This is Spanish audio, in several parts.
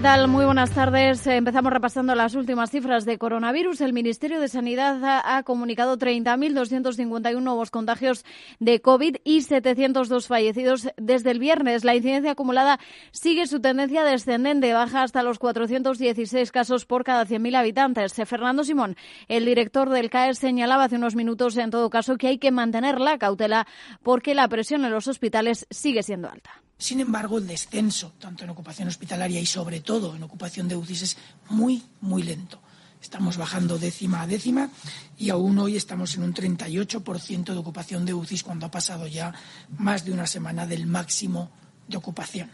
Muy buenas tardes. Empezamos repasando las últimas cifras de coronavirus. El Ministerio de Sanidad ha comunicado 30.251 nuevos contagios de COVID y 702 fallecidos desde el viernes. La incidencia acumulada sigue su tendencia descendente, baja hasta los 416 casos por cada 100.000 habitantes. Fernando Simón, el director del CAE, señalaba hace unos minutos, en todo caso, que hay que mantener la cautela porque la presión en los hospitales sigue siendo alta. Sin embargo, el descenso, tanto en ocupación hospitalaria y sobre todo en ocupación de UCIs, es muy, muy lento. Estamos bajando décima a décima y aún hoy estamos en un 38% de ocupación de UCIs cuando ha pasado ya más de una semana del máximo de ocupación.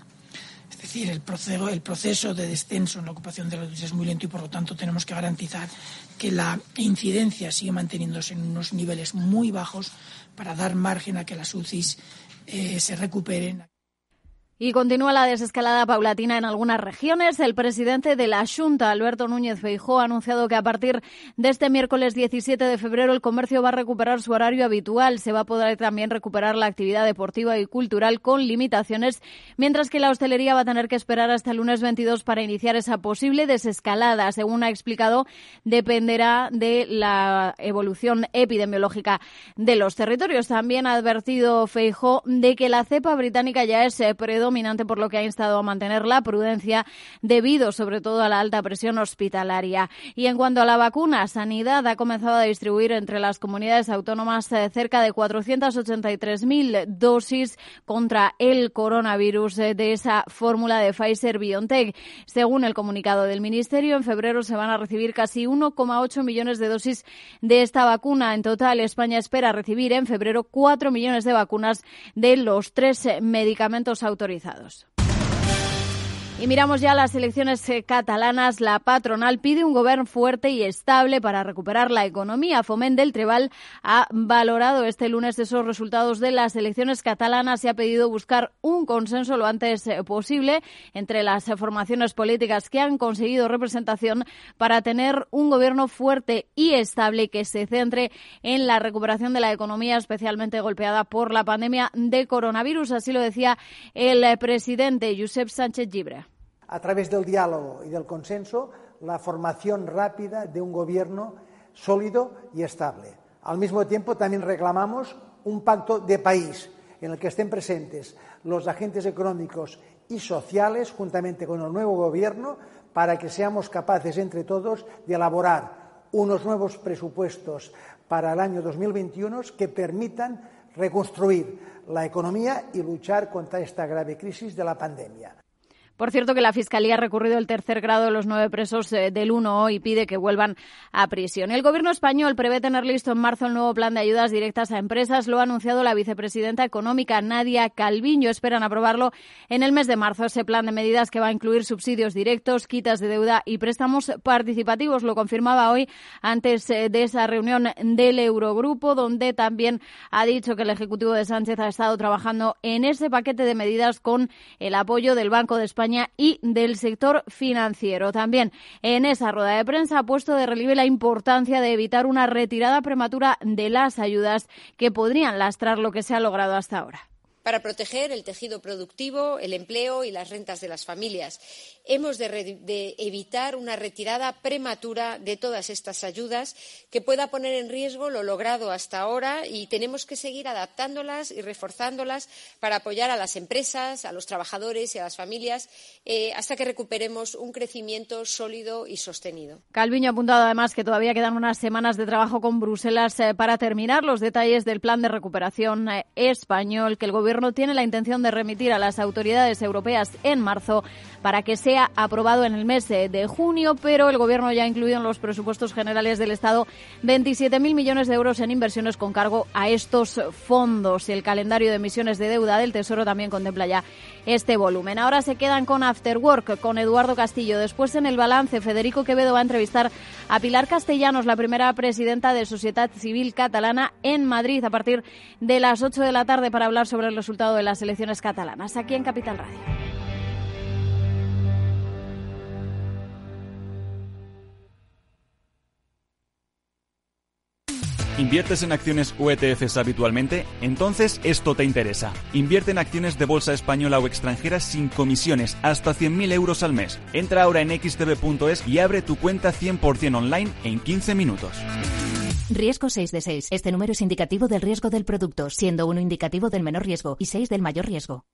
Es decir, el proceso, de descenso en la ocupación de las UCIs es muy lento y, por lo tanto, tenemos que garantizar que la incidencia sigue manteniéndose en unos niveles muy bajos para dar margen a que las UCIs eh, se recuperen. Y continúa la desescalada paulatina en algunas regiones. El presidente de la Junta, Alberto Núñez Feijóo, ha anunciado que a partir de este miércoles 17 de febrero el comercio va a recuperar su horario habitual. Se va a poder también recuperar la actividad deportiva y cultural con limitaciones, mientras que la hostelería va a tener que esperar hasta el lunes 22 para iniciar esa posible desescalada. Según ha explicado, dependerá de la evolución epidemiológica de los territorios. También ha advertido Feijóo de que la cepa británica ya es eh, predominante dominante, por lo que ha instado a mantener la prudencia debido sobre todo a la alta presión hospitalaria. Y en cuanto a la vacuna, Sanidad ha comenzado a distribuir entre las comunidades autónomas eh, cerca de 483.000 dosis contra el coronavirus eh, de esa fórmula de Pfizer BioNTech. Según el comunicado del Ministerio, en febrero se van a recibir casi 1,8 millones de dosis de esta vacuna. En total, España espera recibir en febrero 4 millones de vacunas de los tres medicamentos autorizados actualizados y miramos ya las elecciones eh, catalanas. La patronal pide un gobierno fuerte y estable para recuperar la economía. Foment del Trebal ha valorado este lunes esos resultados de las elecciones catalanas y ha pedido buscar un consenso lo antes eh, posible entre las formaciones políticas que han conseguido representación para tener un gobierno fuerte y estable que se centre en la recuperación de la economía especialmente golpeada por la pandemia de coronavirus. Así lo decía el eh, presidente Josep Sánchez Gibre a través del diálogo y del consenso, la formación rápida de un gobierno sólido y estable. Al mismo tiempo, también reclamamos un pacto de país en el que estén presentes los agentes económicos y sociales, juntamente con el nuevo gobierno, para que seamos capaces entre todos de elaborar unos nuevos presupuestos para el año 2021 que permitan reconstruir la economía y luchar contra esta grave crisis de la pandemia. Por cierto, que la Fiscalía ha recurrido el tercer grado de los nueve presos eh, del 1 y pide que vuelvan a prisión. El Gobierno español prevé tener listo en marzo el nuevo plan de ayudas directas a empresas. Lo ha anunciado la vicepresidenta económica Nadia Calviño. Esperan aprobarlo en el mes de marzo. Ese plan de medidas que va a incluir subsidios directos, quitas de deuda y préstamos participativos. Lo confirmaba hoy antes eh, de esa reunión del Eurogrupo, donde también ha dicho que el Ejecutivo de Sánchez ha estado trabajando en ese paquete de medidas con el apoyo del Banco de España y del sector financiero. También en esa rueda de prensa ha puesto de relieve la importancia de evitar una retirada prematura de las ayudas que podrían lastrar lo que se ha logrado hasta ahora para proteger el tejido productivo, el empleo y las rentas de las familias. Hemos de, evitar una retirada prematura de todas estas ayudas que pueda poner en riesgo lo logrado hasta ahora y tenemos que seguir adaptándolas y reforzándolas para apoyar a las empresas, a los trabajadores y a las familias eh, hasta que recuperemos un crecimiento sólido y sostenido. Calviño ha apuntado además que todavía quedan unas semanas de trabajo con Bruselas eh, para terminar los detalles del plan de recuperación eh, español que el Gobierno Gobierno tiene la intención de remitir a las autoridades europeas en marzo para que sea aprobado en el mes de junio, pero el Gobierno ya ha incluido en los presupuestos generales del Estado 27.000 millones de euros en inversiones con cargo a estos fondos. El calendario de emisiones de deuda del Tesoro también contempla ya este volumen. Ahora se quedan con After Work, con Eduardo Castillo. Después en el balance, Federico Quevedo va a entrevistar a Pilar Castellanos, la primera presidenta de Sociedad Civil Catalana en Madrid, a partir de las 8 de la tarde para hablar sobre los resultado de las elecciones catalanas, aquí en Capital Radio. ¿Inviertes en acciones o ETFs habitualmente? Entonces esto te interesa. Invierte en acciones de bolsa española o extranjera sin comisiones, hasta 100.000 euros al mes. Entra ahora en xtb.es y abre tu cuenta 100% online en 15 minutos. Riesgo 6 de 6. Este número es indicativo del riesgo del producto, siendo uno indicativo del menor riesgo y 6 del mayor riesgo.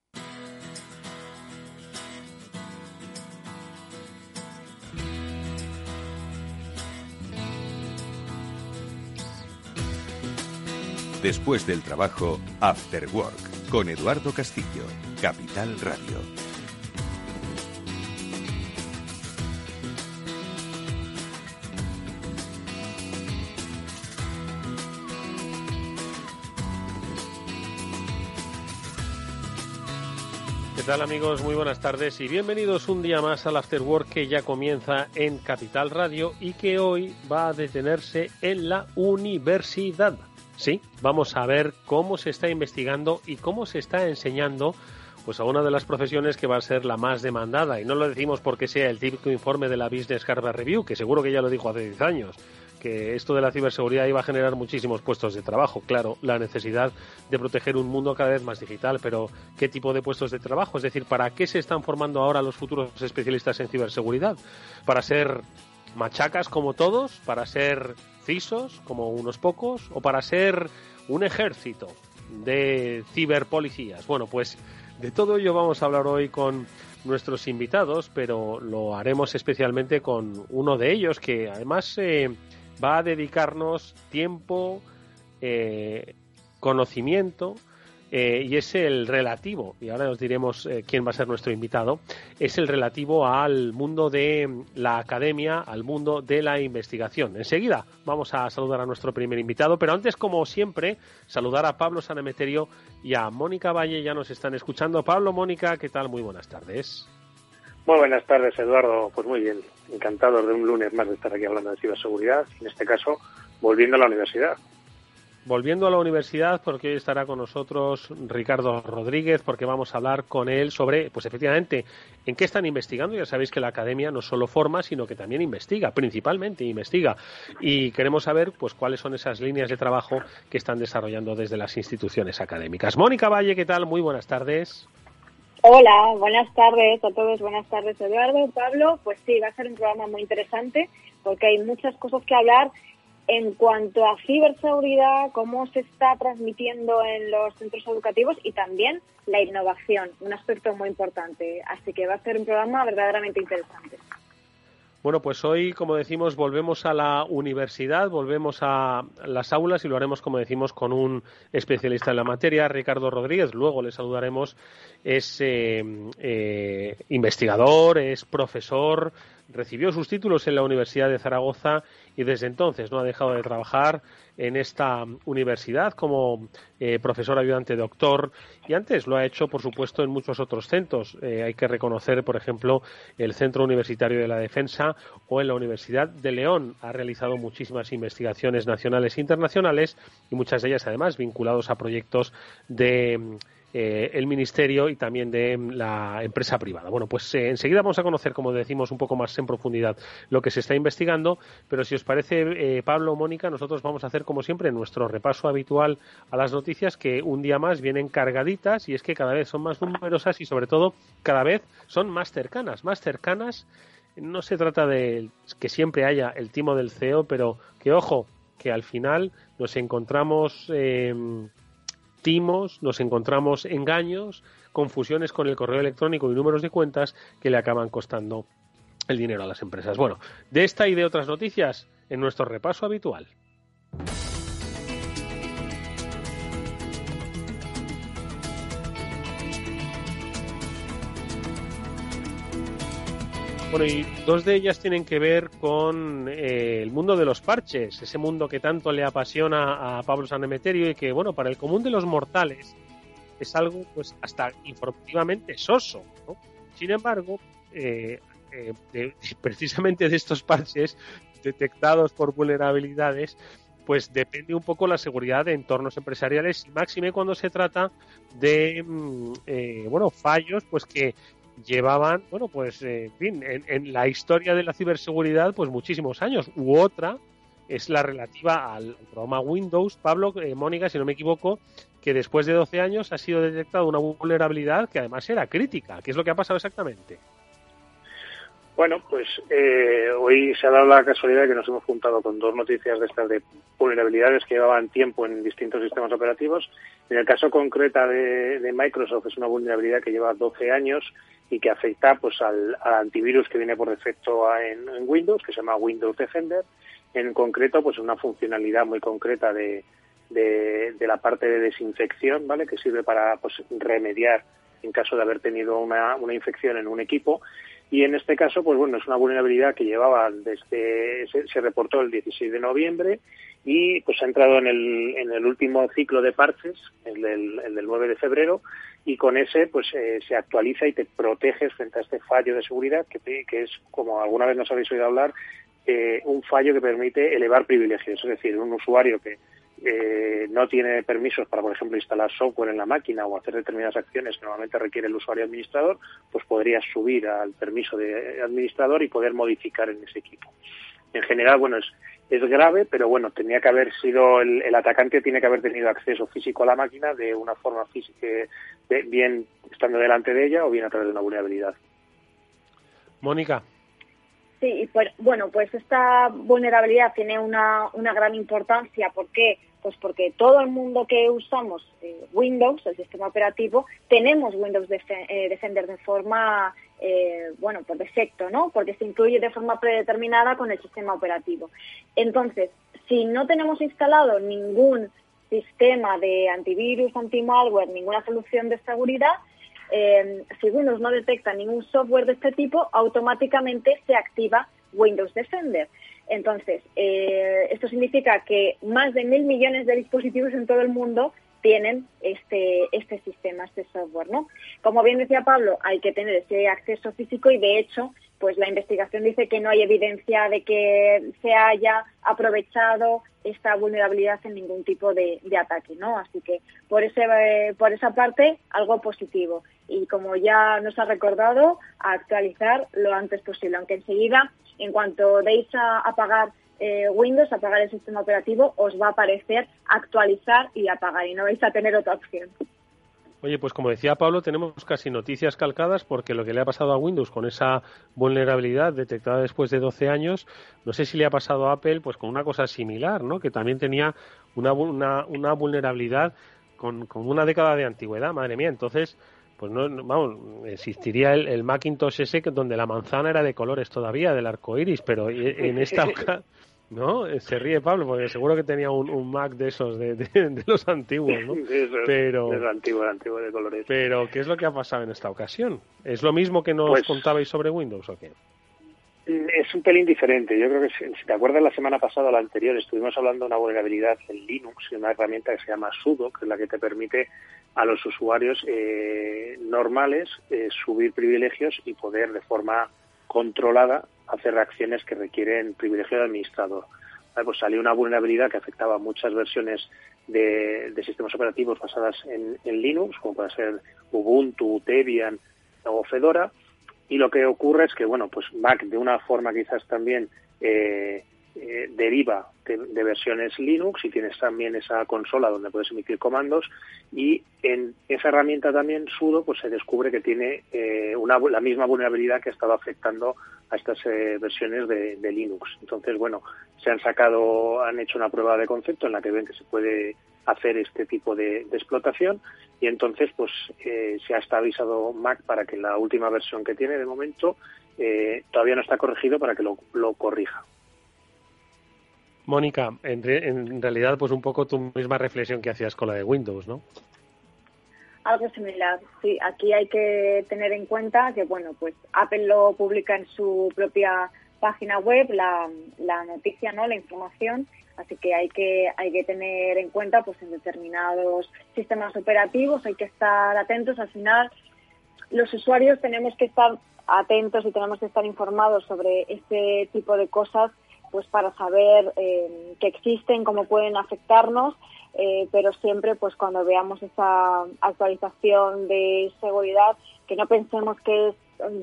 Después del trabajo, After Work, con Eduardo Castillo, Capital Radio. ¿Qué tal amigos? Muy buenas tardes y bienvenidos un día más al After Work que ya comienza en Capital Radio y que hoy va a detenerse en la universidad. Sí, vamos a ver cómo se está investigando y cómo se está enseñando pues a una de las profesiones que va a ser la más demandada. Y no lo decimos porque sea el típico informe de la Business Harvard Review, que seguro que ya lo dijo hace 10 años, que esto de la ciberseguridad iba a generar muchísimos puestos de trabajo. Claro, la necesidad de proteger un mundo cada vez más digital, pero ¿qué tipo de puestos de trabajo? Es decir, ¿para qué se están formando ahora los futuros especialistas en ciberseguridad? ¿Para ser machacas como todos? ¿Para ser Como unos pocos? ¿O para ser un ejército de ciberpolicías? Bueno, pues de todo ello vamos a hablar hoy con nuestros invitados, pero lo haremos especialmente con uno de ellos que además eh, va a dedicarnos tiempo, eh, conocimiento, eh, y es el relativo, y ahora os diremos eh, quién va a ser nuestro invitado, es el relativo al mundo de la academia, al mundo de la investigación. Enseguida vamos a saludar a nuestro primer invitado, pero antes, como siempre, saludar a Pablo Sanemeterio y a Mónica Valle, ya nos están escuchando. Pablo, Mónica, ¿qué tal? Muy buenas tardes. Muy buenas tardes, Eduardo. Pues muy bien, encantado de un lunes más de estar aquí hablando de ciberseguridad, en este caso volviendo a la universidad. Volviendo a la universidad, porque hoy estará con nosotros Ricardo Rodríguez, porque vamos a hablar con él sobre, pues efectivamente, en qué están investigando. Ya sabéis que la academia no solo forma, sino que también investiga, principalmente investiga. Y queremos saber, pues, cuáles son esas líneas de trabajo que están desarrollando desde las instituciones académicas. Mónica Valle, ¿qué tal? Muy buenas tardes. Hola, buenas tardes a todos, buenas tardes Eduardo, Pablo. Pues sí, va a ser un programa muy interesante porque hay muchas cosas que hablar en cuanto a ciberseguridad, cómo se está transmitiendo en los centros educativos y también la innovación, un aspecto muy importante. Así que va a ser un programa verdaderamente interesante. Bueno, pues hoy, como decimos, volvemos a la universidad, volvemos a las aulas y lo haremos, como decimos, con un especialista en la materia, Ricardo Rodríguez. Luego le saludaremos. Es eh, eh, investigador, es profesor, recibió sus títulos en la Universidad de Zaragoza y desde entonces no ha dejado de trabajar en esta universidad como eh, profesor ayudante doctor. Y antes lo ha hecho por supuesto en muchos otros centros. Eh, hay que reconocer por ejemplo el Centro Universitario de la Defensa o en la Universidad de León. Ha realizado muchísimas investigaciones nacionales e internacionales y muchas de ellas además vinculados a proyectos de eh, el Ministerio y también de la empresa privada. Bueno, pues eh, enseguida vamos a conocer, como decimos, un poco más en profundidad lo que se está investigando, pero si os parece, eh, Pablo o Mónica, nosotros vamos a hacer, como siempre, nuestro repaso habitual a las noticias que un día más vienen cargaditas y es que cada vez son más numerosas y, sobre todo, cada vez son más cercanas, más cercanas. No se trata de que siempre haya el timo del CEO, pero que, ojo, que al final nos encontramos timos, nos encontramos engaños, confusiones con el correo electrónico y números de cuentas que le acaban costando el dinero a las empresas. Bueno, de esta y de otras noticias en nuestro repaso habitual. Bueno, y dos de ellas tienen que ver con eh, el mundo de los parches, ese mundo que tanto le apasiona a Pablo Sanemeterio y que, bueno, para el común de los mortales es algo, pues, hasta informativamente soso, ¿no? Sin embargo, eh, eh, precisamente de estos parches detectados por vulnerabilidades, pues depende un poco la seguridad de entornos empresariales, máxime cuando se trata de, mm, bueno, fallos, pues que llevaban, bueno, pues, eh, en fin, en, la historia de la ciberseguridad, pues muchísimos años, u otra, es la relativa al programa Windows. Pablo, eh, Mónica, si no me equivoco, que después de 12 años ha sido detectada una vulnerabilidad que además era crítica. ¿Qué es lo que ha pasado exactamente? Bueno, pues eh, hoy se ha dado la casualidad de que nos hemos juntado con dos noticias de estas de vulnerabilidades que llevaban tiempo en distintos sistemas operativos. En el caso concreto de, Microsoft es una vulnerabilidad que lleva 12 años y que afecta pues al, antivirus que viene por defecto en, Windows, que se llama Windows Defender. En concreto, pues una funcionalidad muy concreta de, de, la parte de desinfección, ¿vale? Que sirve para pues, remediar en caso de haber tenido una, una infección en un equipo y en este caso, pues bueno, es una vulnerabilidad que llevaba desde, se, reportó el 16 de noviembre y pues ha entrado en el, en el último ciclo de parches, el del, el del 9 de febrero, y con ese pues eh, se actualiza y te proteges frente a este fallo de seguridad que, que es, como alguna vez nos habéis oído hablar, eh, un fallo que permite elevar privilegios, es decir, un usuario que eh, no tiene permisos para, por ejemplo, instalar software en la máquina o hacer determinadas acciones que normalmente requiere el usuario administrador, pues podría subir al permiso de administrador y poder modificar en ese equipo. En general, bueno, es, es grave, pero bueno, tenía que haber sido, el, atacante tiene que haber tenido acceso físico a la máquina de una forma física, bien estando delante de ella o bien a través de una vulnerabilidad. Mónica. Sí, pues, bueno, pues esta vulnerabilidad tiene una, una gran importancia. ¿Por qué? Pues porque todo el mundo que usamos eh, Windows, el sistema operativo, tenemos Windows eh, Defender de forma, eh, bueno, por defecto, ¿no? Porque se incluye de forma predeterminada con el sistema operativo. Entonces, si no tenemos instalado ningún sistema de antivirus, anti-malware, ninguna solución de seguridad, eh, si Windows no detecta ningún software de este tipo, automáticamente se activa Windows Defender. Entonces, eh, esto significa que más de mil millones de dispositivos en todo el mundo tienen este, este sistema, este software, ¿no? Como bien decía Pablo, hay que tener ese acceso físico y de hecho, pues la investigación dice que no hay evidencia de que se haya aprovechado esta vulnerabilidad en ningún tipo de, ataque, ¿no? Así que por ese, eh, por esa parte, algo positivo. Y como ya nos ha recordado, actualizar lo antes posible, aunque enseguida, en cuanto deis a apagar eh, Windows, apagar el sistema operativo, os va a aparecer actualizar y apagar y no vais a tener otra opción. Oye, pues como decía Pablo, tenemos casi noticias calcadas porque lo que le ha pasado a Windows con esa vulnerabilidad detectada después de 12 años, no sé si le ha pasado a Apple pues con una cosa similar, ¿no? Que también tenía una, una, una vulnerabilidad con, con, una década de antigüedad, madre mía. Entonces, pues no, vamos, existiría el, el, Macintosh ese donde la manzana era de colores todavía, del arco iris, pero en esta ¿No? Se ríe Pablo porque seguro que tenía un, Mac de esos, de, de, los antiguos, ¿no? pero, de antiguo, antiguo de colores. Pero, ¿qué es lo que ha pasado en esta ocasión? ¿Es lo mismo que nos pues contabais sobre Windows o qué? Es un pelín diferente. Yo creo que, si, te acuerdas, la semana pasada o la anterior estuvimos hablando de una vulnerabilidad en Linux, una herramienta que se llama sudo, que es la que te permite a los usuarios eh, normales eh, subir privilegios y poder de forma controlada hacer reacciones que requieren privilegio de administrador. pues salió una vulnerabilidad que afectaba muchas versiones de, sistemas operativos basadas en, Linux, como puede ser Ubuntu, Debian o Fedora, y lo que ocurre es que, bueno, pues Mac de una forma quizás también eh, eh, deriva de, versiones Linux y tienes también esa consola donde puedes emitir comandos y en esa herramienta también sudo pues se descubre que tiene eh, una, la misma vulnerabilidad que ha estado afectando a estas eh, versiones de, Linux. Entonces, bueno, se han sacado, han hecho una prueba de concepto en la que ven que se puede hacer este tipo de, explotación y entonces pues se ha estabilizado Mac para que la última versión que tiene de momento todavía no está corregido para que lo corrija. Mónica, en, realidad, pues un poco tu misma reflexión que hacías con la de Windows, ¿no? Algo similar, sí. Aquí hay que tener en cuenta que, bueno, pues Apple lo publica en su propia página web, la, noticia, ¿no? La información. Así que hay que hay que tener en cuenta, pues en determinados sistemas operativos hay que estar atentos. Al final, los usuarios tenemos que estar atentos y tenemos que estar informados sobre este tipo de cosas pues para saber eh, que existen, cómo pueden afectarnos, eh, pero siempre pues cuando veamos esa actualización de seguridad, que no pensemos que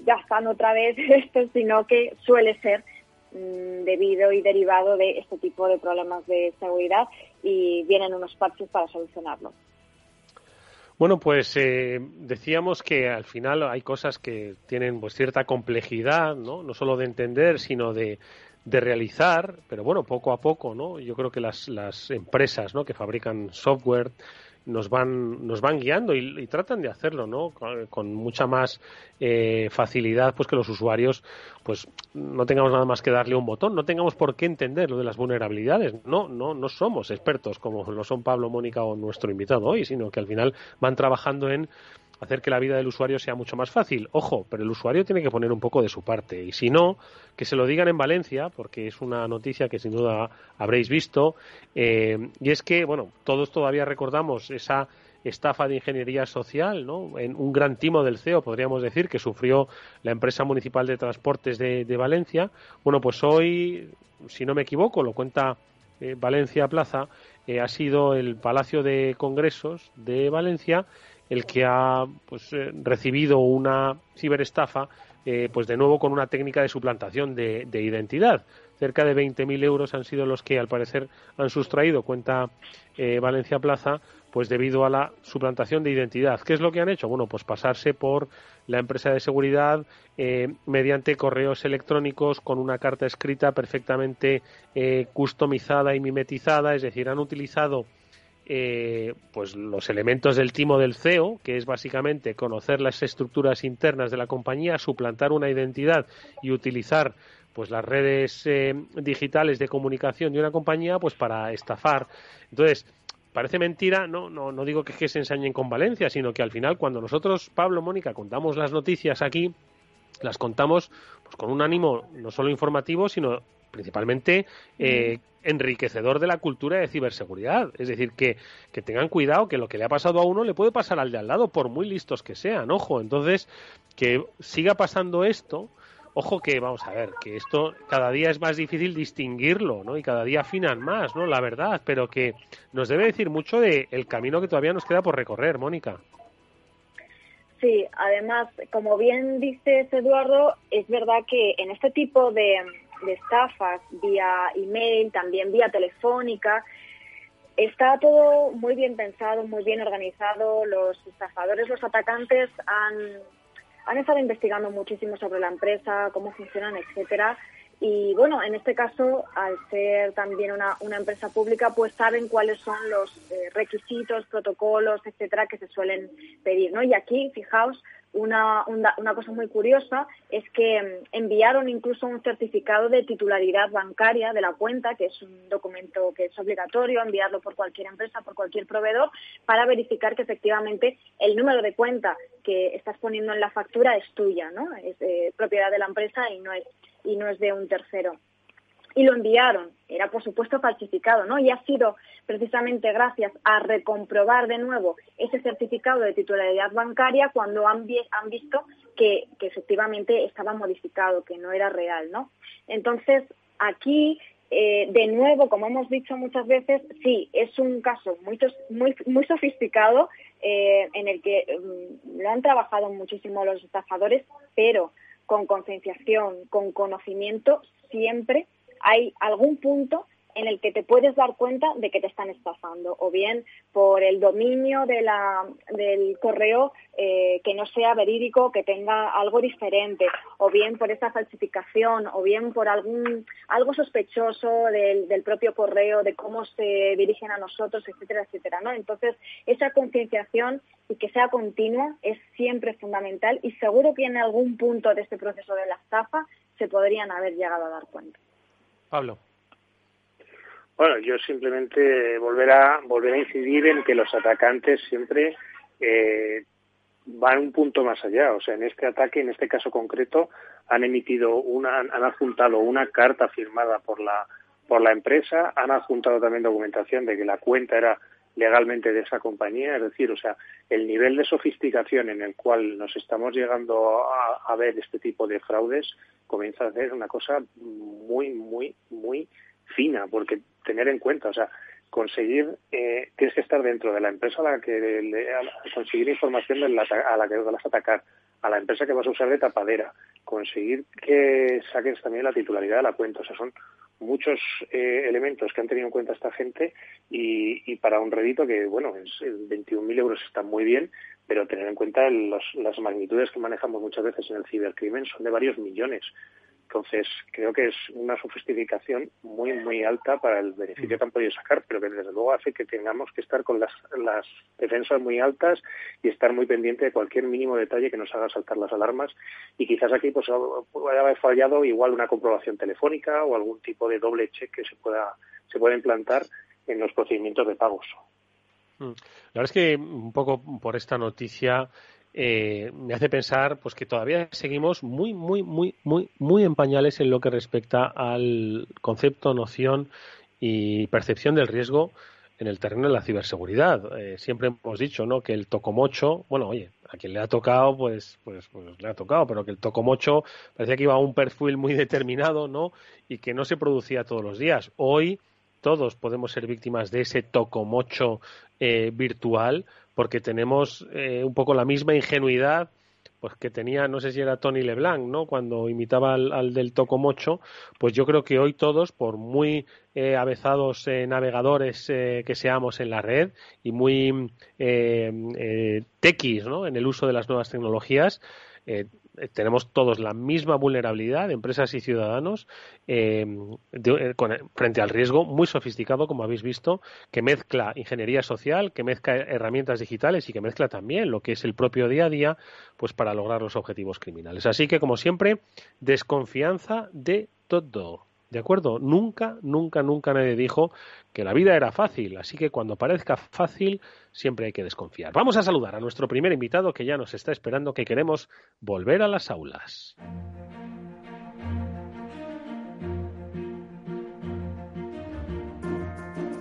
ya están otra vez esto, sino que suele ser mm, debido y derivado de este tipo de problemas de seguridad y vienen unos parches para solucionarlo. Bueno, pues eh, decíamos que al final hay cosas que tienen pues cierta complejidad, ¿no? No solo de entender, sino de, de realizar, pero bueno, poco a poco, ¿no? Yo creo que las, las empresas, ¿no? Que fabrican software nos van nos van guiando y, tratan de hacerlo no con, mucha más eh, facilidad pues que los usuarios pues no tengamos nada más que darle un botón no tengamos por qué entender lo de las vulnerabilidades no no no somos expertos como lo son Pablo Mónica o nuestro invitado hoy sino que al final van trabajando en hacer que la vida del usuario sea mucho más fácil. Ojo, pero el usuario tiene que poner un poco de su parte. Y si no, que se lo digan en Valencia, porque es una noticia que sin duda habréis visto. Eh, y es que, bueno, todos todavía recordamos esa estafa de ingeniería social, ¿no? En un gran timo del CEO, podríamos decir, que sufrió la empresa municipal de transportes de, Valencia. Bueno, pues hoy, si no me equivoco, lo cuenta eh, Valencia Plaza, eh, ha sido el Palacio de Congresos de Valencia el que ha pues, eh, recibido una ciberestafa, eh, pues de nuevo con una técnica de suplantación de, identidad. Cerca de 20.000 euros han sido los que, al parecer, han sustraído, cuenta eh, Valencia Plaza, pues debido a la suplantación de identidad. ¿Qué es lo que han hecho? Bueno, pues pasarse por la empresa de seguridad mediante correos electrónicos con una carta escrita perfectamente customizada y mimetizada, es decir, han utilizado eh, pues los elementos del timo del CEO, que es básicamente conocer las estructuras internas de la compañía, suplantar una identidad y utilizar pues las redes eh, digitales de comunicación de una compañía pues para estafar. Entonces, parece mentira, no, no, no digo que, que se ensañen con Valencia, sino que al final cuando nosotros, Pablo, Mónica, contamos las noticias aquí, las contamos pues con un ánimo no solo informativo, sino principalmente eh, enriquecedor de la cultura de ciberseguridad. Es decir, que, que tengan cuidado que lo que le ha pasado a uno le puede pasar al de al lado, por muy listos que sean. Ojo, entonces, que siga pasando esto. Ojo que, vamos a ver, que esto cada día es más difícil distinguirlo, ¿no? Y cada día afinan más, ¿no? La verdad, pero que nos debe decir mucho del el camino que todavía nos queda por recorrer, Mónica. Sí, además, como bien dices, Eduardo, es verdad que en este tipo de, de estafas vía email, también vía telefónica. Está todo muy bien pensado, muy bien organizado. Los estafadores, los atacantes han, han estado investigando muchísimo sobre la empresa, cómo funcionan, etcétera. Y bueno, en este caso, al ser también una, una empresa pública, pues saben cuáles son los eh, requisitos, protocolos, etcétera, que se suelen pedir, ¿no? Y aquí, fijaos, una, una, cosa muy curiosa es que mm, enviaron incluso un certificado de titularidad bancaria de la cuenta, que es un documento que es obligatorio enviarlo por cualquier empresa, por cualquier proveedor, para verificar que efectivamente el número de cuenta que estás poniendo en la factura es tuya, ¿no? Es propiedad de la empresa y no es, y no es de un tercero y lo enviaron. Era, por supuesto, falsificado, ¿no? Y ha sido precisamente gracias a recomprobar de nuevo ese certificado de titularidad bancaria cuando han, han visto que, efectivamente estaba modificado, que no era real, ¿no? Entonces, aquí, eh, de nuevo, como hemos dicho muchas veces, sí, es un caso muy, muy, muy sofisticado eh, en el que mm, lo han trabajado muchísimo los estafadores, pero con concienciación, con conocimiento, siempre hay algún punto en el que te puedes dar cuenta de que te están estafando, o bien por el dominio de la, del correo eh, que no sea verídico, que tenga algo diferente, o bien por esa falsificación, o bien por algún algo sospechoso del, del propio correo, de cómo se dirigen a nosotros, etcétera, etcétera. ¿no? Entonces, esa concienciación y que sea continua es siempre fundamental y seguro que en algún punto de este proceso de la estafa se podrían haber llegado a dar cuenta. Pablo. Bueno, yo simplemente volver a, volver a incidir en que los atacantes siempre eh, van un punto más allá. O sea, en este ataque, en este caso concreto, han emitido una, han adjuntado una carta firmada por la, por la empresa, han adjuntado también documentación de que la cuenta era legalmente de esa compañía, es decir, o sea, el nivel de sofisticación en el cual nos estamos llegando a, ver este tipo de fraudes comienza a ser una cosa muy, muy, muy fina, porque tener en cuenta, o sea, conseguir, eh, tienes que estar dentro de la empresa a la que le, conseguir información de la, a la que vas a atacar, a la empresa que vas a usar de tapadera, conseguir que saques también la titularidad de la cuenta. O sea, son muchos eh, elementos que han tenido en cuenta esta gente y, para un rédito que, bueno, es, 21.000 euros está muy bien, pero tener en cuenta las magnitudes que manejamos muchas veces en el cibercrimen son de varios millones. Entonces, creo que es una sofisticación muy, muy alta para el beneficio que han podido sacar, pero que desde luego hace que tengamos que estar con las, las defensas muy altas y estar muy pendiente de cualquier mínimo detalle que nos haga saltar las alarmas. Y quizás aquí pues haber fallado igual una comprobación telefónica o algún tipo de doble check que se pueda, se pueda implantar en los procedimientos de pagos. Mm. La verdad es que un poco por esta noticia eh, me hace pensar pues que todavía seguimos muy muy muy muy muy en pañales en lo que respecta al concepto noción y percepción del riesgo en el terreno de la ciberseguridad. Eh, siempre hemos dicho no que el tocomocho bueno oye a quien le ha tocado pues, pues pues le ha tocado pero que el tocomocho parecía que iba a un perfil muy determinado no y que no se producía todos los días. Hoy todos podemos ser víctimas de ese tocomocho eh, virtual porque tenemos eh, un poco la misma ingenuidad pues que tenía, no sé si era Tony LeBlanc, ¿no? Cuando imitaba al, del Tocomocho, pues yo creo que hoy todos, por muy eh, avezados navegadores que seamos en la red y muy eh, tequis, ¿no? En el uso de las nuevas tecnologías, eh, tenemos todos la misma vulnerabilidad, empresas y ciudadanos, eh, eh, frente al riesgo muy sofisticado, como habéis visto, que mezcla ingeniería social, que mezcla herramientas digitales y que mezcla también lo que es el propio día a día, pues para lograr los objetivos criminales. Así que, como siempre, desconfianza de todo. ¿De acuerdo? Nunca, nunca, nunca nadie dijo que la vida era fácil, así que cuando parezca fácil siempre hay que desconfiar. Vamos a saludar a nuestro primer invitado que ya nos está esperando, que queremos volver a las aulas.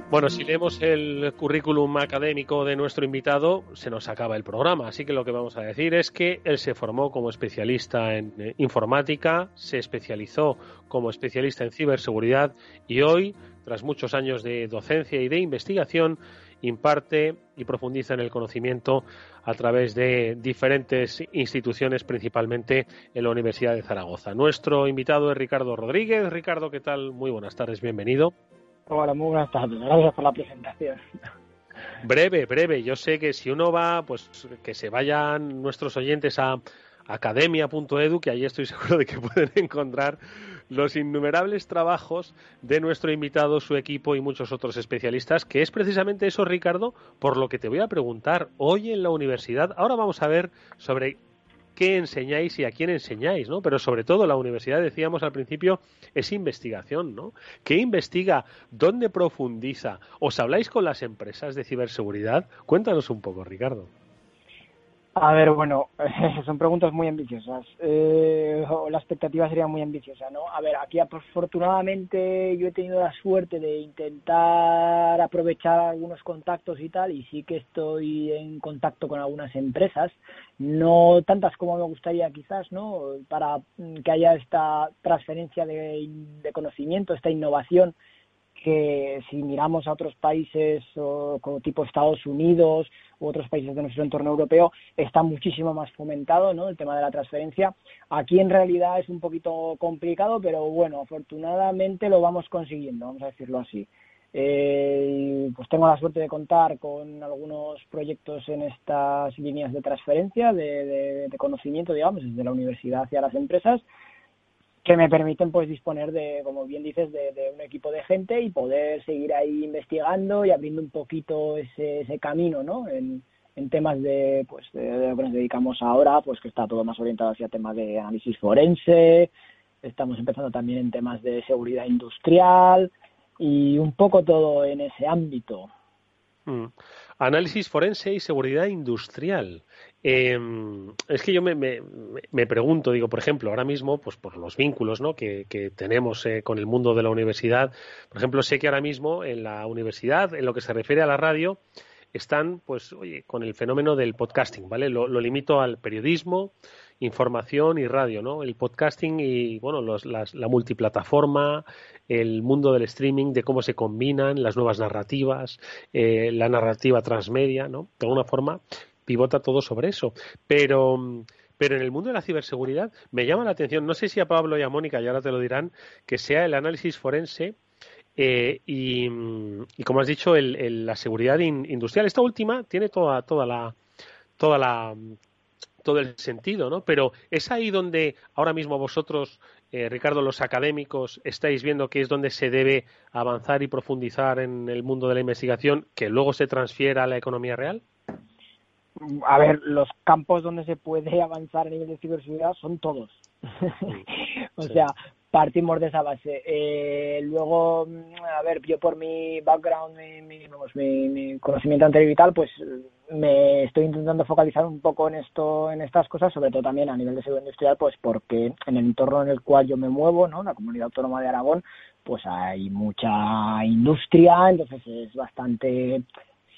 Bueno, si leemos el currículum académico de nuestro invitado, se nos acaba el programa. Así que lo que vamos a decir es que él se formó como especialista en eh, informática, se especializó como especialista en ciberseguridad y hoy, tras muchos años de docencia y de investigación, imparte y profundiza en el conocimiento a través de diferentes instituciones, principalmente en la Universidad de Zaragoza. Nuestro invitado es Ricardo Rodríguez. Ricardo, ¿qué tal? Muy buenas tardes, bienvenido. Hola, muy buenas tardes. Gracias por la presentación. Breve, breve. Yo sé que si uno va, pues que se vayan nuestros oyentes a academia.edu, que ahí estoy seguro de que pueden encontrar los innumerables trabajos de nuestro invitado, su equipo y muchos otros especialistas, que es precisamente eso, Ricardo, por lo que te voy a preguntar hoy en la universidad. Ahora vamos a ver sobre qué enseñáis y a quién enseñáis, ¿no? Pero sobre todo la universidad, decíamos al principio, es investigación, ¿no? ¿Qué investiga? ¿Dónde profundiza? ¿Os habláis con las empresas de ciberseguridad? Cuéntanos un poco, Ricardo. A ver, bueno, son preguntas muy ambiciosas. Eh, la expectativa sería muy ambiciosa, ¿no? A ver, aquí afortunadamente yo he tenido la suerte de intentar aprovechar algunos contactos y tal, y sí que estoy en contacto con algunas empresas, no tantas como me gustaría quizás, ¿no? Para que haya esta transferencia de conocimiento, esta innovación que si miramos a otros países como tipo Estados Unidos u otros países de nuestro entorno europeo, está muchísimo más fomentado ¿no? el tema de la transferencia. Aquí en realidad es un poquito complicado, pero bueno, afortunadamente lo vamos consiguiendo, vamos a decirlo así. Eh, pues tengo la suerte de contar con algunos proyectos en estas líneas de transferencia de, de conocimiento, digamos, desde la universidad hacia las empresas que me permiten pues disponer de, como bien dices, de, un equipo de gente y poder seguir ahí investigando y abriendo un poquito ese, ese camino, ¿no? En, en temas de, pues, de, lo que nos dedicamos ahora, pues que está todo más orientado hacia temas de análisis forense, estamos empezando también en temas de seguridad industrial y un poco todo en ese ámbito. Mm. Análisis forense y seguridad industrial. Eh, es que yo me, me, pregunto, digo, por ejemplo, ahora mismo, pues por los vínculos ¿no? que, que tenemos eh, con el mundo de la universidad, por ejemplo, sé que ahora mismo en la universidad, en lo que se refiere a la radio, están, pues, oye, con el fenómeno del podcasting, ¿vale? Lo, limito al periodismo, información y radio, ¿no? El podcasting y, bueno, los, las, la multiplataforma, el mundo del streaming, de cómo se combinan las nuevas narrativas, eh, la narrativa transmedia, ¿no? De alguna forma, pivota todo sobre eso. Pero, Pero en el mundo de la ciberseguridad me llama la atención, no sé si a Pablo y a Mónica, y ahora te lo dirán, que sea el análisis forense eh, y, como has dicho, la seguridad industrial. Esta última tiene toda, toda la, toda la, todo el sentido, ¿no? Pero es ahí donde ahora mismo vosotros, eh, Ricardo, los académicos, estáis viendo que es donde se debe avanzar y profundizar en el mundo de la investigación, que luego se transfiera a la economía real. A ver, los campos donde se puede avanzar a nivel de ciberseguridad son todos. o sea, partimos de esa base. Eh, luego, a ver, yo por mi background, mi, mi, conocimiento anterior y tal, pues me estoy intentando focalizar un poco en esto, en estas cosas, sobre todo también a nivel de seguridad industrial, pues porque en el entorno en el cual yo me muevo, ¿no? La comunidad autónoma de Aragón, pues hay mucha industria, entonces es bastante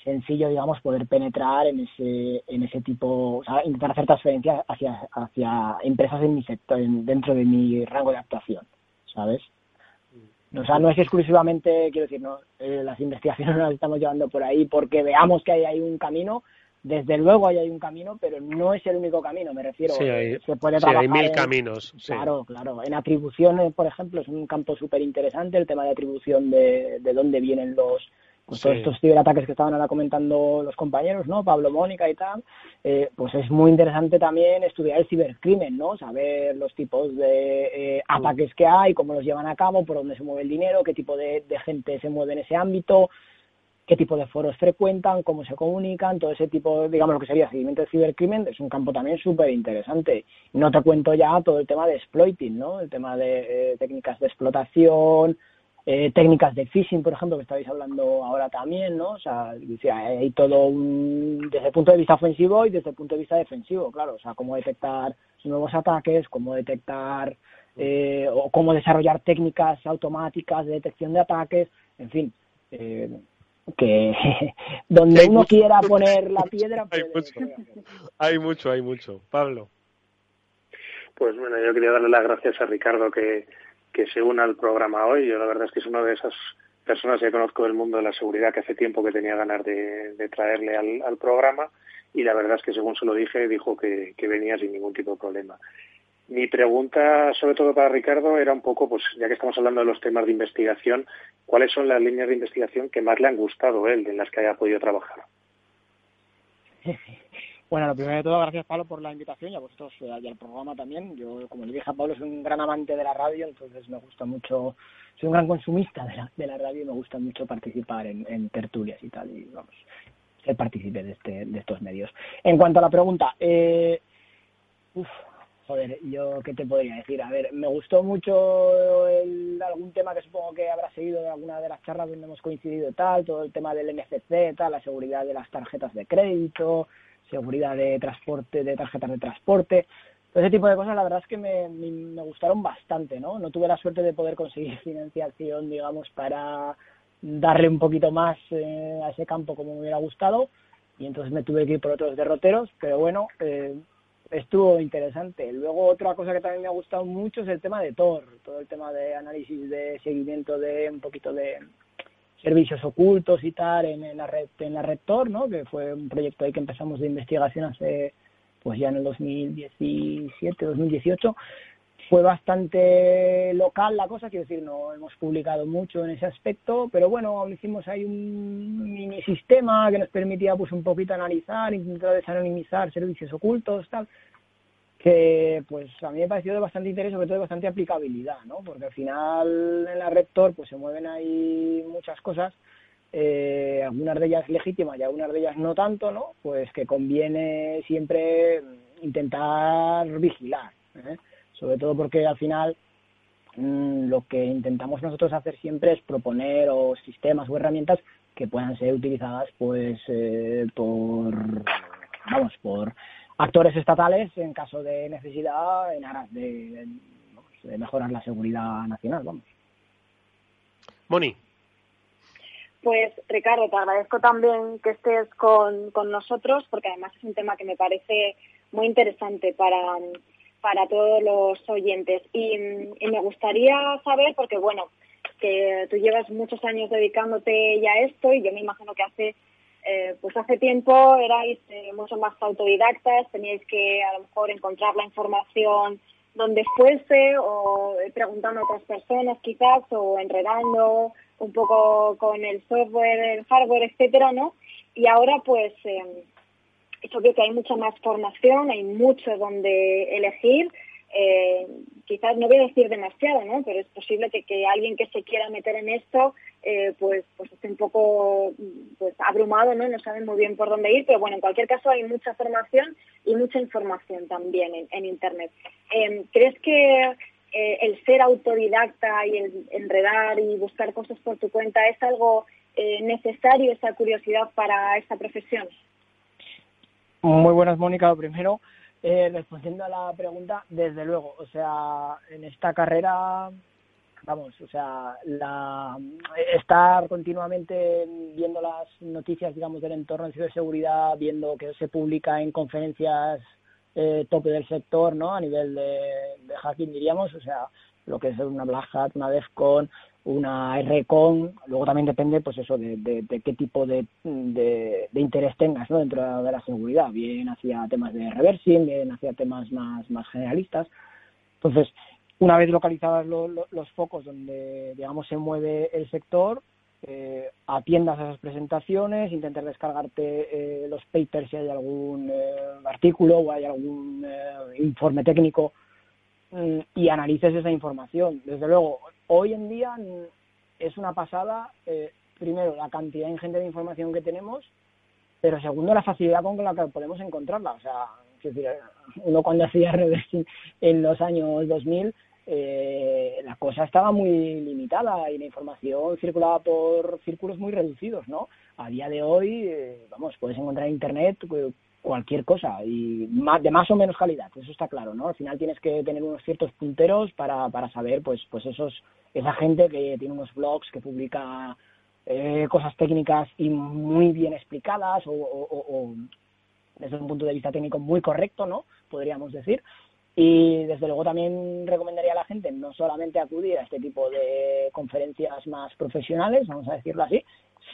sencillo, digamos, poder penetrar en ese, en ese tipo, o sea, intentar hacer transferencias hacia, hacia empresas en mi sector, dentro de mi rango de actuación, ¿sabes? O sea, no es exclusivamente, quiero decir, no, eh, las investigaciones no las estamos llevando por ahí porque veamos que hay, hay un camino, desde luego hay, hay un camino, pero no es el único camino, me refiero. Sí, hay, se puede sí, hay mil caminos. Claro, claro. En atribuciones, por ejemplo, es un campo súper interesante el tema de atribución de, de dónde vienen los, pues todos estos ciberataques que estaban ahora comentando los compañeros, ¿no? Pablo, Mónica y tal, eh, pues es muy interesante también estudiar el cibercrimen, ¿no? Saber los tipos de eh, ataques que hay, cómo los llevan a cabo, por dónde se mueve el dinero, qué tipo de, gente se mueve en ese ámbito, qué tipo de foros frecuentan, cómo se comunican, todo ese tipo, digamos, lo que sería seguimiento de cibercrimen, es un campo también súper interesante. No te cuento ya todo el tema de exploiting, ¿no? El tema de eh, técnicas de explotación, eh, técnicas de phishing, por ejemplo, que estáis hablando ahora también, ¿no? O sea, hay todo un, desde el punto de vista ofensivo y desde el punto de vista defensivo, claro, o sea, cómo detectar nuevos ataques, cómo detectar eh, o cómo desarrollar técnicas automáticas de detección de ataques, en fin, eh, que donde uno quiera poner la piedra. hay, mucho, hay mucho, hay mucho. Pablo. Pues bueno, yo quería darle las gracias a Ricardo que que se una al programa hoy. Yo la verdad es que es una de esas personas que conozco del mundo de la seguridad que hace tiempo que tenía ganas de, traerle al, programa y la verdad es que según se lo dije dijo que, venía sin ningún tipo de problema. Mi pregunta, sobre todo para Ricardo, era un poco, pues ya que estamos hablando de los temas de investigación, ¿cuáles son las líneas de investigación que más le han gustado él, en las que haya podido trabajar? Bueno, lo primero de todo, gracias Pablo por la invitación y a vosotros eh, y al programa también. Yo, como le dije a Pablo, soy un gran amante de la radio, entonces me gusta mucho, soy un gran consumista de la, de la radio y me gusta mucho participar en, tertulias y tal, y vamos, ser partícipe de, este, de estos medios. En cuanto a la pregunta, eh, uf, joder, yo qué te podría decir. A ver, me gustó mucho el, algún tema que supongo que habrá seguido de alguna de las charlas donde hemos coincidido tal, todo el tema del NFC, tal, la seguridad de las tarjetas de crédito, seguridad de transporte, de tarjetas de transporte. Todo ese tipo de cosas, la verdad es que me, me, gustaron bastante, ¿no? No tuve la suerte de poder conseguir financiación, digamos, para darle un poquito más eh, a ese campo como me hubiera gustado y entonces me tuve que ir por otros derroteros, pero bueno, eh, estuvo interesante. Luego otra cosa que también me ha gustado mucho es el tema de Tor, todo el tema de análisis de seguimiento de un poquito de, servicios ocultos y tal en, la red en la red Tor, ¿no? que fue un proyecto ahí que empezamos de investigación hace pues ya en el 2017 2018 fue bastante local la cosa, quiero decir, no hemos publicado mucho en ese aspecto, pero bueno, hicimos ahí un mini sistema que nos permitía pues un poquito analizar, intentar desanonimizar servicios ocultos, tal que pues a mí me pareció de bastante interés, sobre todo de bastante aplicabilidad, ¿no? Porque al final en la Rector pues se mueven ahí muchas cosas, eh, algunas de ellas legítimas y algunas de ellas no tanto, ¿no? Pues que conviene siempre intentar vigilar, ¿eh? sobre todo porque al final mm, lo que intentamos nosotros hacer siempre es proponer o sistemas o herramientas que puedan ser utilizadas pues eh, por vamos por actores estatales en caso de necesidad en aras de, mejorar la seguridad nacional. Vamos. Moni. Pues Ricardo, te agradezco también que estés con, nosotros porque además es un tema que me parece muy interesante para, para todos los oyentes. Y, y, me gustaría saber, porque bueno, que tú llevas muchos años dedicándote ya a esto y yo me imagino que hace eh, pues hace tiempo erais eh, mucho más autodidactas, teníais que a lo mejor encontrar la información donde fuese o preguntando a otras personas quizás o enredando un poco con el software, el hardware, etcétera, ¿no? Y ahora pues eh, es obvio que hay mucha más formación, hay mucho donde elegir eh, quizás no voy a decir demasiado, ¿no? Pero es posible que, alguien que se quiera meter en esto, eh, pues, pues esté un poco pues, abrumado, ¿no? No sabe muy bien por dónde ir, pero bueno, en cualquier caso hay mucha formación y mucha información también en, Internet. Em, ¿Crees que eh, el ser autodidacta y el enredar y buscar cosas por tu cuenta es algo eh, necesario, esa curiosidad para esta profesión? Muy buenas, Mónica. Primero, eh, respondiendo a la pregunta, desde luego, o sea, en esta carrera, vamos, o sea, la, estar continuamente viendo las noticias, digamos, del entorno de ciberseguridad, viendo que se publica en conferencias eh, tope del sector, ¿no? A nivel de, de hacking, diríamos, o sea, lo que es una Black Hat, una DEFCON, una RCON, luego también depende, pues eso, de, de, qué tipo de, de, interés tengas ¿no? dentro de la seguridad, bien hacia temas de reversing, bien hacia temas más, más generalistas. Entonces, una vez localizados los focos donde, digamos, se mueve el sector, eh, atiendas a esas presentaciones, intentes descargarte eh, los papers si hay algún eh, artículo o hay algún eh, informe técnico mm, y analices esa información. Desde luego, Hoy en día es una pasada, eh, primero, la cantidad ingente de información que tenemos, pero segundo, la facilidad con la que podemos encontrarla. O sea, uno cuando hacía reversing en los años 2000, eh, la cosa estaba muy limitada y la información circulaba por círculos muy reducidos, ¿no? A día de hoy, eh, vamos, puedes encontrar en Internet cualquier cosa y más, de más o menos calidad, eso está claro, ¿no? Al final tienes que tener unos ciertos punteros para, para saber, pues, pues esos, esa gente que tiene unos blogs que publica eh, cosas técnicas y muy bien explicadas o, o, desde un punto de vista técnico muy correcto, ¿no? Podríamos decir. Y desde luego también recomendaría a la gente no solamente acudir a este tipo de conferencias más profesionales, vamos a decirlo así,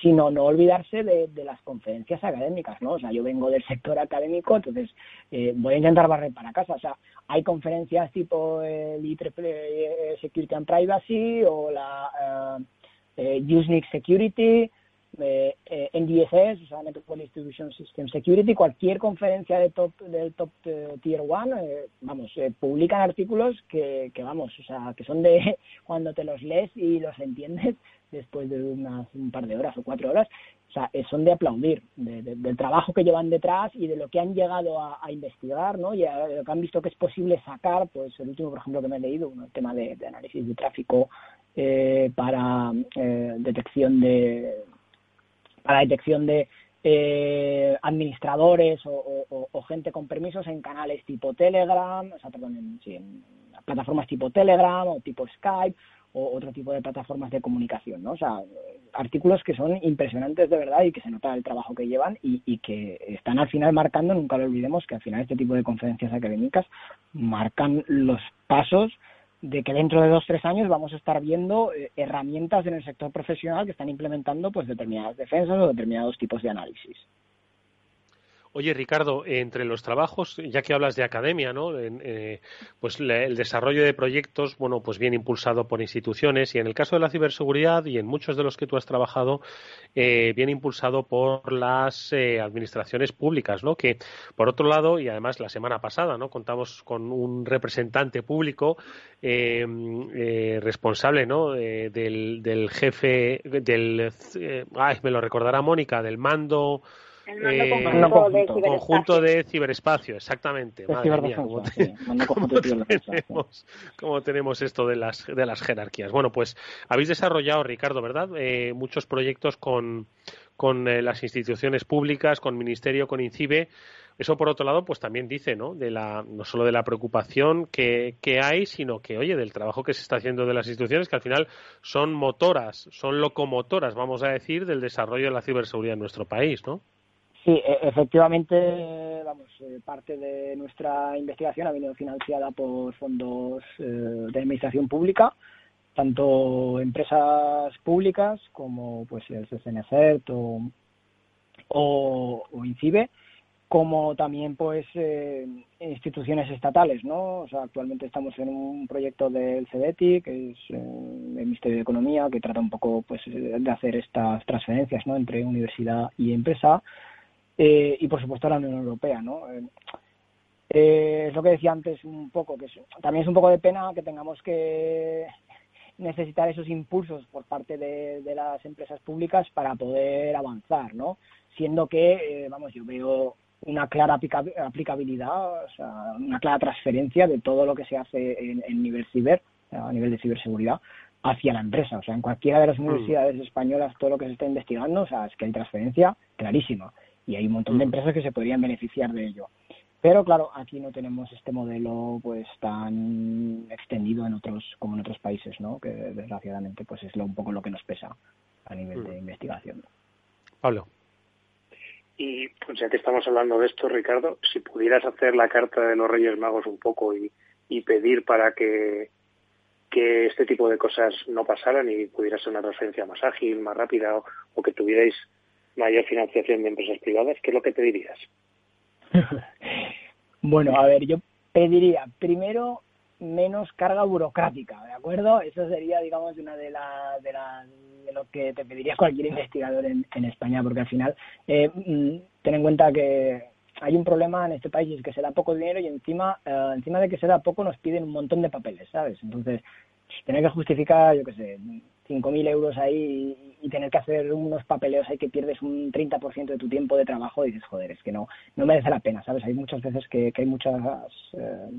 sino no olvidarse de, las conferencias académicas, ¿no? O sea, yo vengo del sector académico, entonces eh, voy a intentar barrer para casa. O sea, hay conferencias tipo el IEEE Security and Privacy o la eh, eh Security, eh, eh NDSS, o sea, Network Distribution System Security, cualquier conferencia de top, del top eh, tier one, eh, vamos, publican artículos que, que, vamos, o sea, que son de cuando te los lees y los entiendes después de unas, un par de horas o cuatro horas, o sea, son de aplaudir, del trabajo que llevan detrás y de lo que han llegado a, investigar, ¿no? Y a, lo que han visto que es posible sacar, pues el último, por ejemplo, que me he leído, un tema de, de análisis de tráfico para detección de para la detección de eh, administradores o, gente con permisos en canales tipo Telegram, o sea, perdón, en, plataformas tipo Telegram o tipo Skype o otro tipo de plataformas de comunicación, ¿no? O sea, artículos que son impresionantes de verdad y que se nota el trabajo que llevan y, que están al final marcando, nunca lo olvidemos, que al final este tipo de conferencias académicas marcan los pasos de que dentro de dos tres años vamos a estar viendo eh, herramientas en el sector profesional que están implementando pues determinadas defensas o determinados tipos de análisis. Oye, Ricardo, entre los trabajos, ya que hablas de academia, ¿no? Eh, pues el desarrollo de proyectos, bueno, pues bien impulsado por instituciones y en el caso de la ciberseguridad y en muchos de los que tú has trabajado, eh, bien impulsado por las eh, administraciones públicas, ¿no? Que, por otro lado, y además la semana pasada, ¿no? Contamos con un representante público responsable, ¿no? del, del jefe, del, ay, me lo recordará Mónica, del mando el conjunto, de, ciberespacio. exactamente. Madre mía, ¿cómo, tenemos, esto de las, de las jerarquías? Bueno, pues habéis desarrollado, Ricardo, ¿verdad? Eh, muchos proyectos con, con eh, las instituciones públicas, con Ministerio, con INCIBE. Eso, por otro lado, pues también dice, ¿no? De la, no solo de la preocupación que, que hay, sino que, oye, del trabajo que se está haciendo de las instituciones, que al final son motoras, son locomotoras, vamos a decir, del desarrollo de la ciberseguridad en nuestro país, ¿no? Sí, e, efectivamente, vamos, eh, parte de nuestra investigación ha venido financiada por fondos eh, de administración pública, tanto empresas públicas como pues el CNCERT o o, INCIBE, como también pues eh, instituciones estatales, ¿no? O sea, actualmente estamos en un proyecto del CEDETI, que es el Ministerio de Economía, que trata un poco pues de hacer estas transferencias, ¿no? Entre universidad y empresa eh, y por supuesto la Unión Europea, ¿no? es lo que decía antes un poco, que también es un poco de pena que tengamos que necesitar esos impulsos por parte de, de las empresas públicas para poder avanzar, ¿no? Siendo que, vamos, yo veo una clara aplicabilidad, o sea, una clara transferencia de todo lo que se hace en, nivel ciber, a nivel de ciberseguridad, hacia la empresa. O sea, en cualquiera de las mm. universidades españolas, todo lo que se está investigando, o sea, es que hay transferencia clarísima. Y hay un montón de mm. empresas que se podrían beneficiar de ello. Pero claro, aquí no tenemos este modelo pues tan extendido en otros como en otros países, ¿no? Que desgraciadamente pues es lo, un poco lo que nos pesa a nivel de mm. investigación. Pablo. Y pues ya que estamos hablando de esto, Ricardo, si pudieras hacer la carta de los Reyes Magos un poco y, pedir para que, que este tipo de cosas no pasaran y pudiera ser una transferencia más ágil, más rápida o, que tuvierais mayor financiación de empresas privadas, ¿qué es lo que pedirías? bueno, a ver, yo pediría primero menos carga burocrática, ¿de acuerdo? Eso sería, digamos, una de las de, de lo que te pediría cualquier investigador en, en España, porque al final, eh, mm, ten en cuenta que hay un problema en este país es que se da poco dinero y encima, eh, encima de que se da poco nos piden un montón de papeles, ¿sabes? Entonces, tener que justificar, yo qué sé, 5.000 euros ahí y tener que hacer unos papeleos ahí que pierdes un 30% de tu tiempo de trabajo y dices, joder, es que no, no merece la pena, ¿sabes? Hay muchas veces que, que hay muchas... Eh,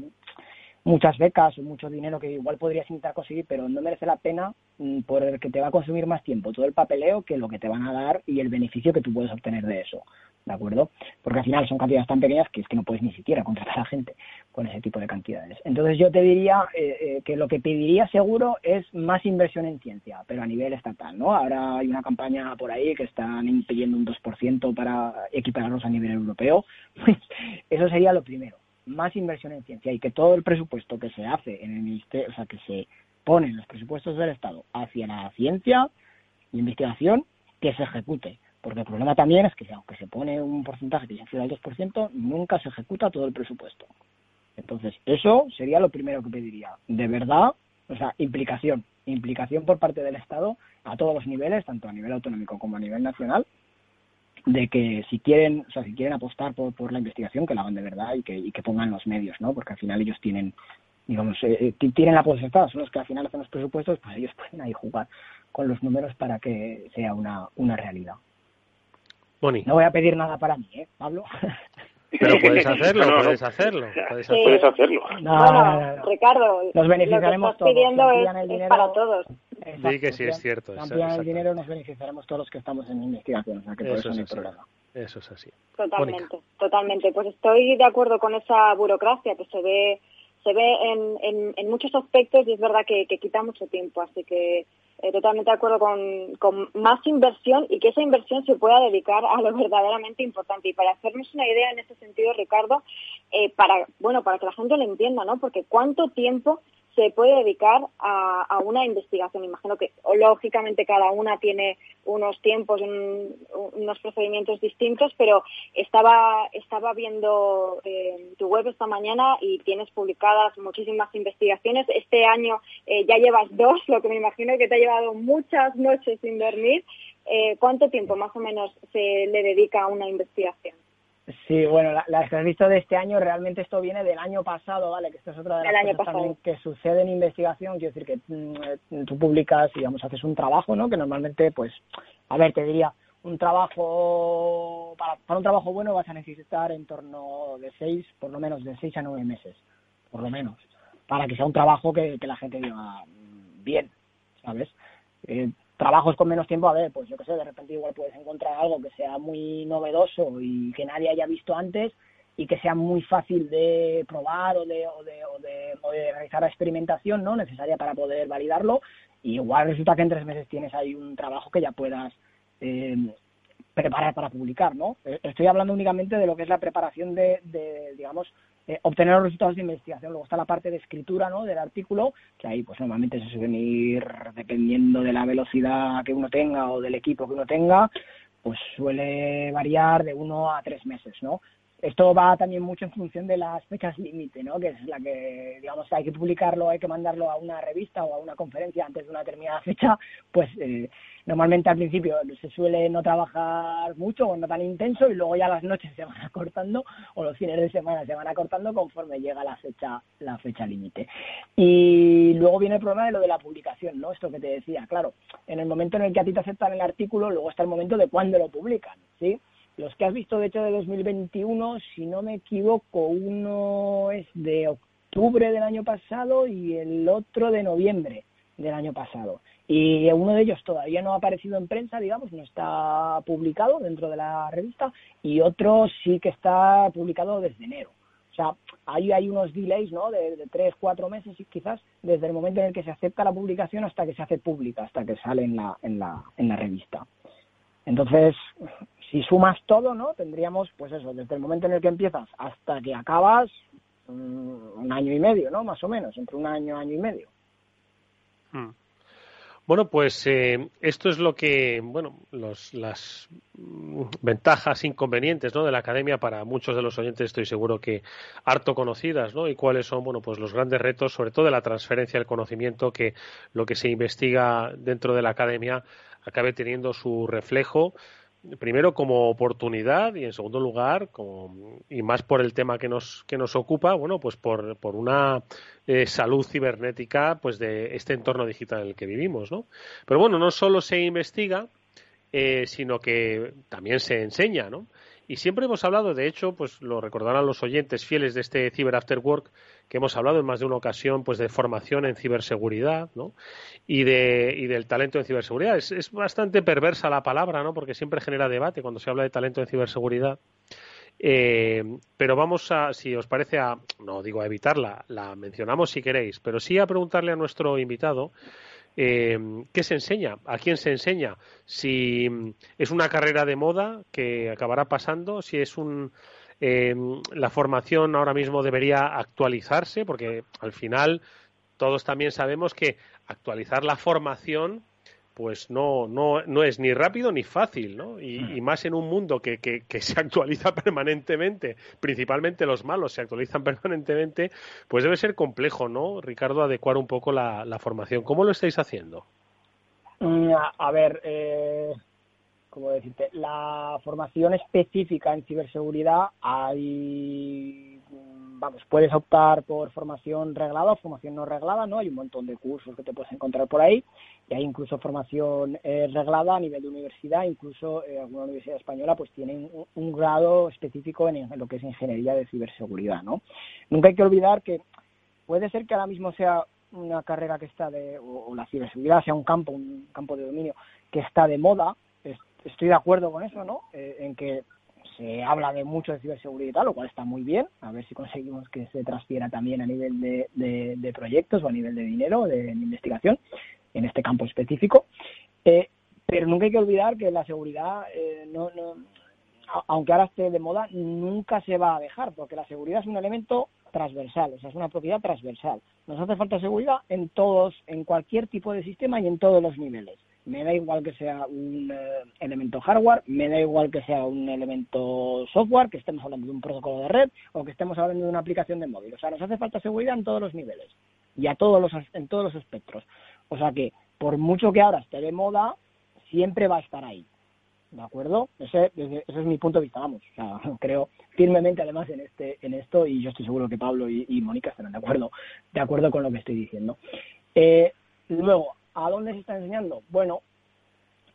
muchas becas o mucho dinero que igual podrías intentar conseguir, pero no merece la pena mm, por el que te va a consumir más tiempo todo el papeleo que lo que te van a dar y el beneficio que tú puedes obtener de eso. ¿De acuerdo? Porque al final son cantidades tan pequeñas que es que no puedes ni siquiera contratar a gente con ese tipo de cantidades. Entonces yo te diría eh, eh, que lo que pediría seguro es más inversión en ciencia, pero a nivel estatal, ¿no? Ahora hay una campaña por ahí que están pidiendo un 2% para equipararlos a nivel europeo. Eso sería lo primero más inversión en ciencia y que todo el presupuesto que se hace en el ministerio, o sea, que se pone en los presupuestos del Estado hacia la ciencia y investigación, que se ejecute. Porque el problema también es que aunque se pone un porcentaje que ya sea del 2%, nunca se ejecuta todo el presupuesto. Entonces, eso sería lo primero que pediría. De verdad, o sea, implicación. Implicación por parte del Estado a todos los niveles, tanto a nivel autonómico como a nivel nacional, de que si quieren, o sea, si quieren apostar por, por la investigación, que la hagan de verdad y que, y que pongan los medios, ¿no? Porque al final ellos tienen, digamos, eh, eh tienen la potestad, son los que al final hacen los presupuestos, pues ellos pueden ahí jugar con los números para que sea una, una realidad. No voy a pedir nada para mí, ¿eh, Pablo? Pero puedes hacerlo, puedes hacerlo. Puedes hacerlo. bueno, Ricardo, nos beneficiaremos lo que estás pidiendo es, para todos. Sí, que sí es cierto. También el dinero nos beneficiaremos todos los que estamos en investigación, o sea que por eso, es problema. Eso es así. Totalmente, totalmente. Pues estoy de acuerdo con esa burocracia que se ve se ve en, en, en muchos aspectos y es verdad que, que quita mucho tiempo, así que eh, totalmente de acuerdo con, con, más inversión y que esa inversión se pueda dedicar a lo verdaderamente importante. Y para hacernos una idea en ese sentido, Ricardo, eh, para, bueno, para que la gente lo entienda, ¿no? Porque cuánto tiempo se puede dedicar a, a, una investigación. Imagino que lógicamente cada una tiene unos tiempos, unos procedimientos distintos, pero estaba, estaba viendo eh, tu web esta mañana y tienes publicadas muchísimas investigaciones. Este año eh, ya llevas dos, lo que me imagino que te ha llevado muchas noches sin dormir. Eh, ¿Cuánto tiempo más o menos se le dedica a una investigación? Sí, bueno, la, la que visto de este año, realmente esto viene del año pasado, ¿vale? Que esto es otra de las cosas también que sucede en investigación. Quiero decir que mm, tú publicas, digamos, haces un trabajo, ¿no? Que normalmente, pues, a ver, te diría, un trabajo, para, para un trabajo bueno vas a necesitar en torno de seis, por lo menos de seis a nueve meses, por lo menos, para que sea un trabajo que, que la gente diga mm, bien, ¿sabes? Eh, trabajos con menos tiempo, a ver, pues yo qué sé, de repente igual puedes encontrar algo que sea muy novedoso y que nadie haya visto antes y que sea muy fácil de probar o de, o de, o de, o de realizar la experimentación no necesaria para poder validarlo y igual resulta que en tres meses tienes ahí un trabajo que ya puedas eh, preparar para publicar, ¿no? Eh, estoy hablando únicamente de lo que es la preparación de, de digamos, eh, obtener los resultados de investigación. Luego está la parte de escritura ¿no? del artículo, que ahí pues normalmente se suelen ir dependiendo de la velocidad que uno tenga o del equipo que uno tenga, pues suele variar de uno a tres meses, ¿no? Esto va también mucho en función de las fechas límite, ¿no? Que es la que, digamos, hay que publicarlo, hay que mandarlo a una revista o a una conferencia antes de una determinada fecha, pues eh, normalmente al principio se suele no trabajar mucho o no tan intenso y luego ya las noches se van acortando o los fines de semana se van acortando conforme llega la fecha la fecha límite. Y luego viene el problema de lo de la publicación, ¿no? Esto que te decía, claro, en el momento en el que a ti te aceptan el artículo, luego está el momento de cuándo lo publican, ¿sí? Los que has visto, de hecho, de 2021, si no me equivoco, uno es de octubre del año pasado y el otro de noviembre del año pasado. Y uno de ellos todavía no ha aparecido en prensa, digamos, no está publicado dentro de la revista, y otro sí que está publicado desde enero. O sea, ahí hay unos delays, ¿no? De, tres, cuatro meses quizás, desde el momento en el que se acepta la publicación hasta que se hace pública, hasta que sale en la, en la, en la revista. Entonces, si sumas todo, ¿no? Tendríamos, pues eso, desde el momento en el que empiezas hasta que acabas, mm, un año y medio, ¿no? Más o menos, entre un año, año y medio. Hmm. Bueno, pues eh, esto es lo que, bueno, los, las mm, ventajas, inconvenientes, ¿no? De la academia para muchos de los oyentes estoy seguro que harto conocidas, ¿no? Y cuáles son, bueno, pues los grandes retos, sobre todo de la transferencia del conocimiento, que lo que se investiga dentro de la academia acabe teniendo su reflejo primero como oportunidad y en segundo lugar como, y más por el tema que nos que nos ocupa bueno pues por, por una eh, salud cibernética pues de este entorno digital en el que vivimos no pero bueno no solo se investiga eh, sino que también se enseña no y siempre hemos hablado, de hecho, pues lo recordarán los oyentes fieles de este Cyber After Work, que hemos hablado en más de una ocasión pues de formación en ciberseguridad ¿no? y, de, y del talento en ciberseguridad. Es, es bastante perversa la palabra, ¿no? porque siempre genera debate cuando se habla de talento en ciberseguridad. Eh, pero vamos a, si os parece, a, no digo a evitarla, la mencionamos si queréis, pero sí a preguntarle a nuestro invitado eh, ¿qué se enseña? ¿A quién se enseña? Si mm, es una carrera de moda que acabará pasando, si es un... Eh, la formación ahora mismo debería actualizarse, porque al final todos también sabemos que actualizar la formación pues no, no, no es ni rápido ni fácil, ¿no? Y, hmm. más en un mundo que, que, se actualiza permanentemente, principalmente los malos se actualizan permanentemente, pues debe ser complejo, ¿no, Ricardo, adecuar un poco la, la formación. ¿Cómo lo estáis haciendo? Mm, a, ver, eh, ¿cómo decirte? La formación específica en ciberseguridad hay vamos, puedes optar por formación reglada o formación no reglada, ¿no? Hay un montón de cursos que te puedes encontrar por ahí y hay incluso formación eh, reglada a nivel de universidad, incluso eh, alguna universidad española pues tienen un, grado específico en, lo que es ingeniería de ciberseguridad, ¿no? Nunca hay que olvidar que puede ser que ahora mismo sea una carrera que está de, o, la ciberseguridad sea un campo, un campo de dominio que está de moda, estoy de acuerdo con eso, ¿no? Eh, en que se habla de mucho de ciberseguridad, lo cual está muy bien, a ver si conseguimos que se transfiera también a nivel de, de, proyectos o a nivel de dinero, de, investigación, en este campo específico. Eh, pero nunca hay que olvidar que la seguridad, eh, no, aunque ahora esté de moda, nunca se va a dejar, porque la seguridad es un elemento transversal, o sea, es una propiedad transversal. Nos hace falta seguridad en todos, en cualquier tipo de sistema y en todos los niveles me da igual que sea un eh, elemento hardware, me da igual que sea un elemento software, que estemos hablando de un protocolo de red o que estemos hablando de una aplicación de móvil. O sea, nos hace falta seguridad en todos los niveles y a todos los, en todos los espectros. O sea que, por mucho que ahora esté de moda, siempre va a estar ahí. ¿De acuerdo? Ese, ese, es mi punto de vista, vamos. O sea, creo firmemente además en este en esto y yo estoy seguro que Pablo y, y Mónica estarán de acuerdo, de acuerdo con lo que estoy diciendo. Eh, luego, ¿A dónde se está enseñando? Bueno,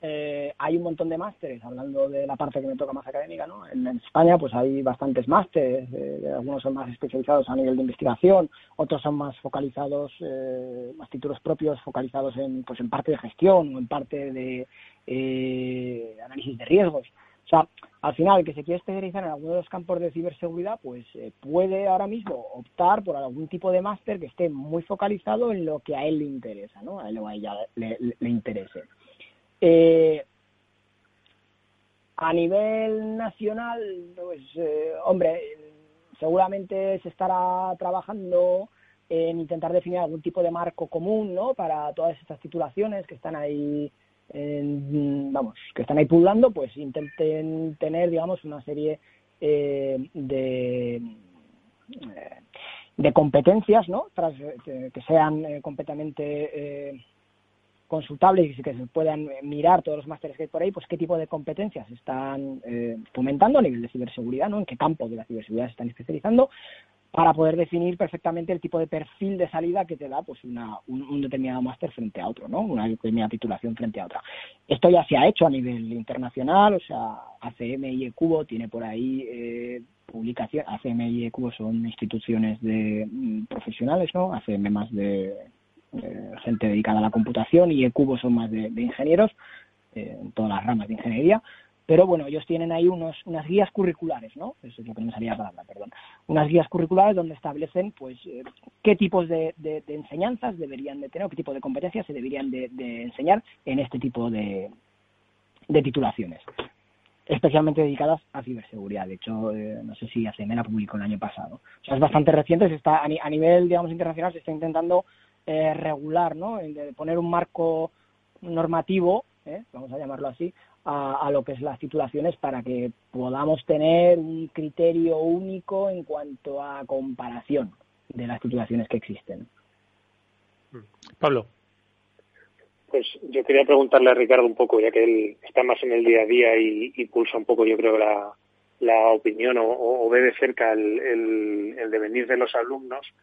eh, hay un montón de másteres, hablando de la parte que me toca más académica, ¿no? En, España pues hay bastantes másteres, eh, algunos son más especializados a nivel de investigación, otros son más focalizados, eh, más títulos propios focalizados en, pues en parte de gestión o en parte de análisis de riesgos. O sea, al final, el que se quiere especializar en alguno de los campos de ciberseguridad, pues eh, puede ahora mismo optar por algún tipo de máster que esté muy focalizado en lo que a él le interesa, ¿no? A él o a ella le, interese. Eh, a nivel nacional, pues, eh, hombre, seguramente se estará trabajando en intentar definir algún tipo de marco común, ¿no? Para todas estas titulaciones que están ahí vamos, que están ahí pululando, pues intenten tener, digamos, una serie eh, de de competencias, ¿no? Tras, que, sean completamente consultables y que se puedan mirar todos los másteres que hay por ahí, pues qué tipo de competencias están eh, fomentando a nivel de ciberseguridad, ¿no? En qué campo de la ciberseguridad se están especializando para poder definir perfectamente el tipo de perfil de salida que te da pues una, un, determinado máster frente a otro, ¿no? Una determinada titulación frente a otra. Esto ya se ha hecho a nivel internacional, o sea, ACM y ECUBO tiene por ahí eh, publicación, ACM y ECUBO son instituciones de mm, profesionales, ¿no? ACM más de eh, gente dedicada a la computación y ECUBO son más de, ingenieros, eh, en todas las ramas de ingeniería. Pero bueno, ellos tienen ahí unos, unas guías curriculares, ¿no? Eso es lo que no me salía la palabra, perdón. Unas guías curriculares donde establecen, pues, eh, qué tipos de, de, enseñanzas deberían de tener, o qué tipo de competencias se deberían de, enseñar en este tipo de, de titulaciones especialmente dedicadas a ciberseguridad. De hecho, no sé si ACM la publicó el año pasado. O sea, es bastante reciente. Se está, a, nivel, digamos, internacional se está intentando eh, regular, ¿no? De poner un marco normativo, ¿eh? vamos a llamarlo así, a, lo que es las titulaciones para que podamos tener un criterio único en cuanto a comparación de las titulaciones que existen. Pablo. Pues yo quería preguntarle a Ricardo un poco, ya que él está más en el día a día y, pulsa un poco, yo creo, la, la opinión o, ve de cerca el, el devenir de los alumnos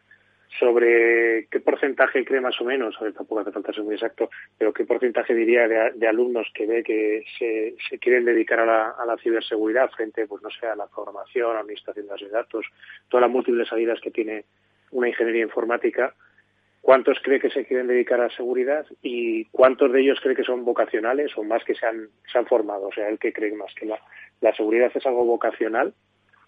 sobre qué porcentaje cree más o menos, a ver, tampoco hace falta ser muy exacto, pero qué porcentaje diría de, alumnos que ve que se, se quieren dedicar a la, ciberseguridad frente, pues no sé, a la programación, a la administración de datos, todas las múltiples salidas que tiene una ingeniería informática, ¿cuántos cree que se quieren dedicar a la seguridad y cuántos de ellos cree que son vocacionales o más que se han, formado? O sea, el que cree más que la seguridad es algo vocacional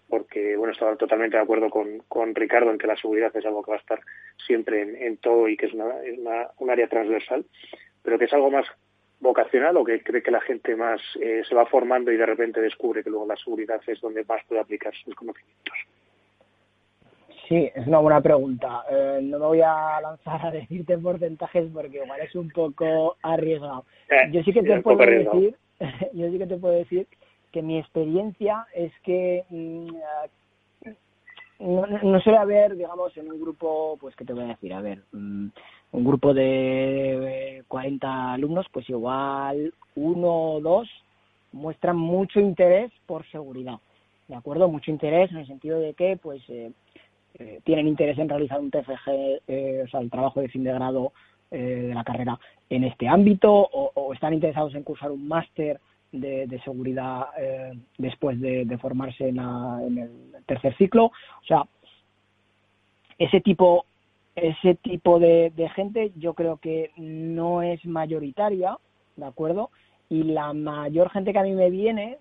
porque bueno, estaba totalmente de acuerdo con, con Ricardo en que la seguridad es algo que va a estar siempre en, todo y que es, una, es una, un área transversal, pero que es algo más vocacional o que cree que la gente más eh, se va formando y de repente descubre que luego la seguridad es donde más puede aplicar sus conocimientos. Sí, es una buena pregunta. Eh, no me voy a lanzar a decirte porcentajes porque igual es un poco arriesgado. Eh, yo sí que te puedo decir, yo sí que te puedo decir que mi experiencia es que mm, no, no, suele haber, digamos, en un grupo, pues, ¿qué te voy a decir? A ver, mm, un grupo de 40 alumnos, pues igual uno o dos muestran mucho interés por seguridad, ¿de acuerdo? Mucho interés en el sentido de que, pues, eh, eh, tienen interés en realizar un TFG, eh, o sea, el trabajo de fin de grado de la carrera en este ámbito, o están interesados en cursar un máster de, seguridad eh, después de, formarse en, el tercer ciclo. O sea, ese tipo, ese tipo de, gente yo creo que no es mayoritaria, ¿de acuerdo? Y la mayor gente que a mí me viene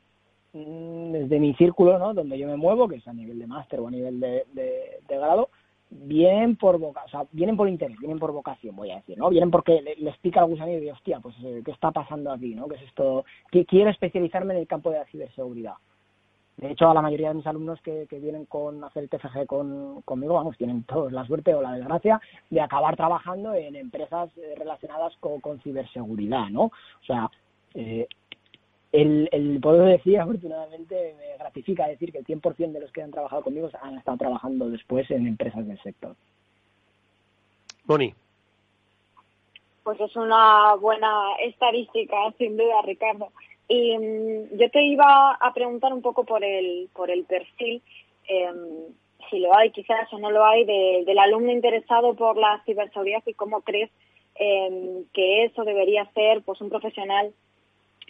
mm, desde mi círculo, ¿no? Donde yo me muevo, que es a nivel de máster o a nivel de, de grado, vienen por voca, o sea, vienen por interés, vienen por vocación, voy a decir, ¿no? Vienen porque les pica el gusanillo y hostia, pues eh, ¿qué está pasando aquí, no? ¿Qué es esto? Quiero especializarme en el campo de la ciberseguridad. De hecho, a la mayoría de mis alumnos que, que vienen con hacer el TFG con, conmigo, vamos, tienen todos la suerte o la desgracia de acabar trabajando en empresas eh, relacionadas con, con ciberseguridad, ¿no? O sea, eh, el, el poder decir, afortunadamente, me gratifica decir que el 100% de los que han trabajado conmigo han estado trabajando después en empresas del sector. Boni. Pues es una buena estadística, sin duda, Ricardo. Y mm, yo te iba a preguntar un poco por el, por el perfil, em, si lo hay quizás o no lo hay, del alumno interesado por la ciberseguridad y cómo crees em, que eso debería ser pues un profesional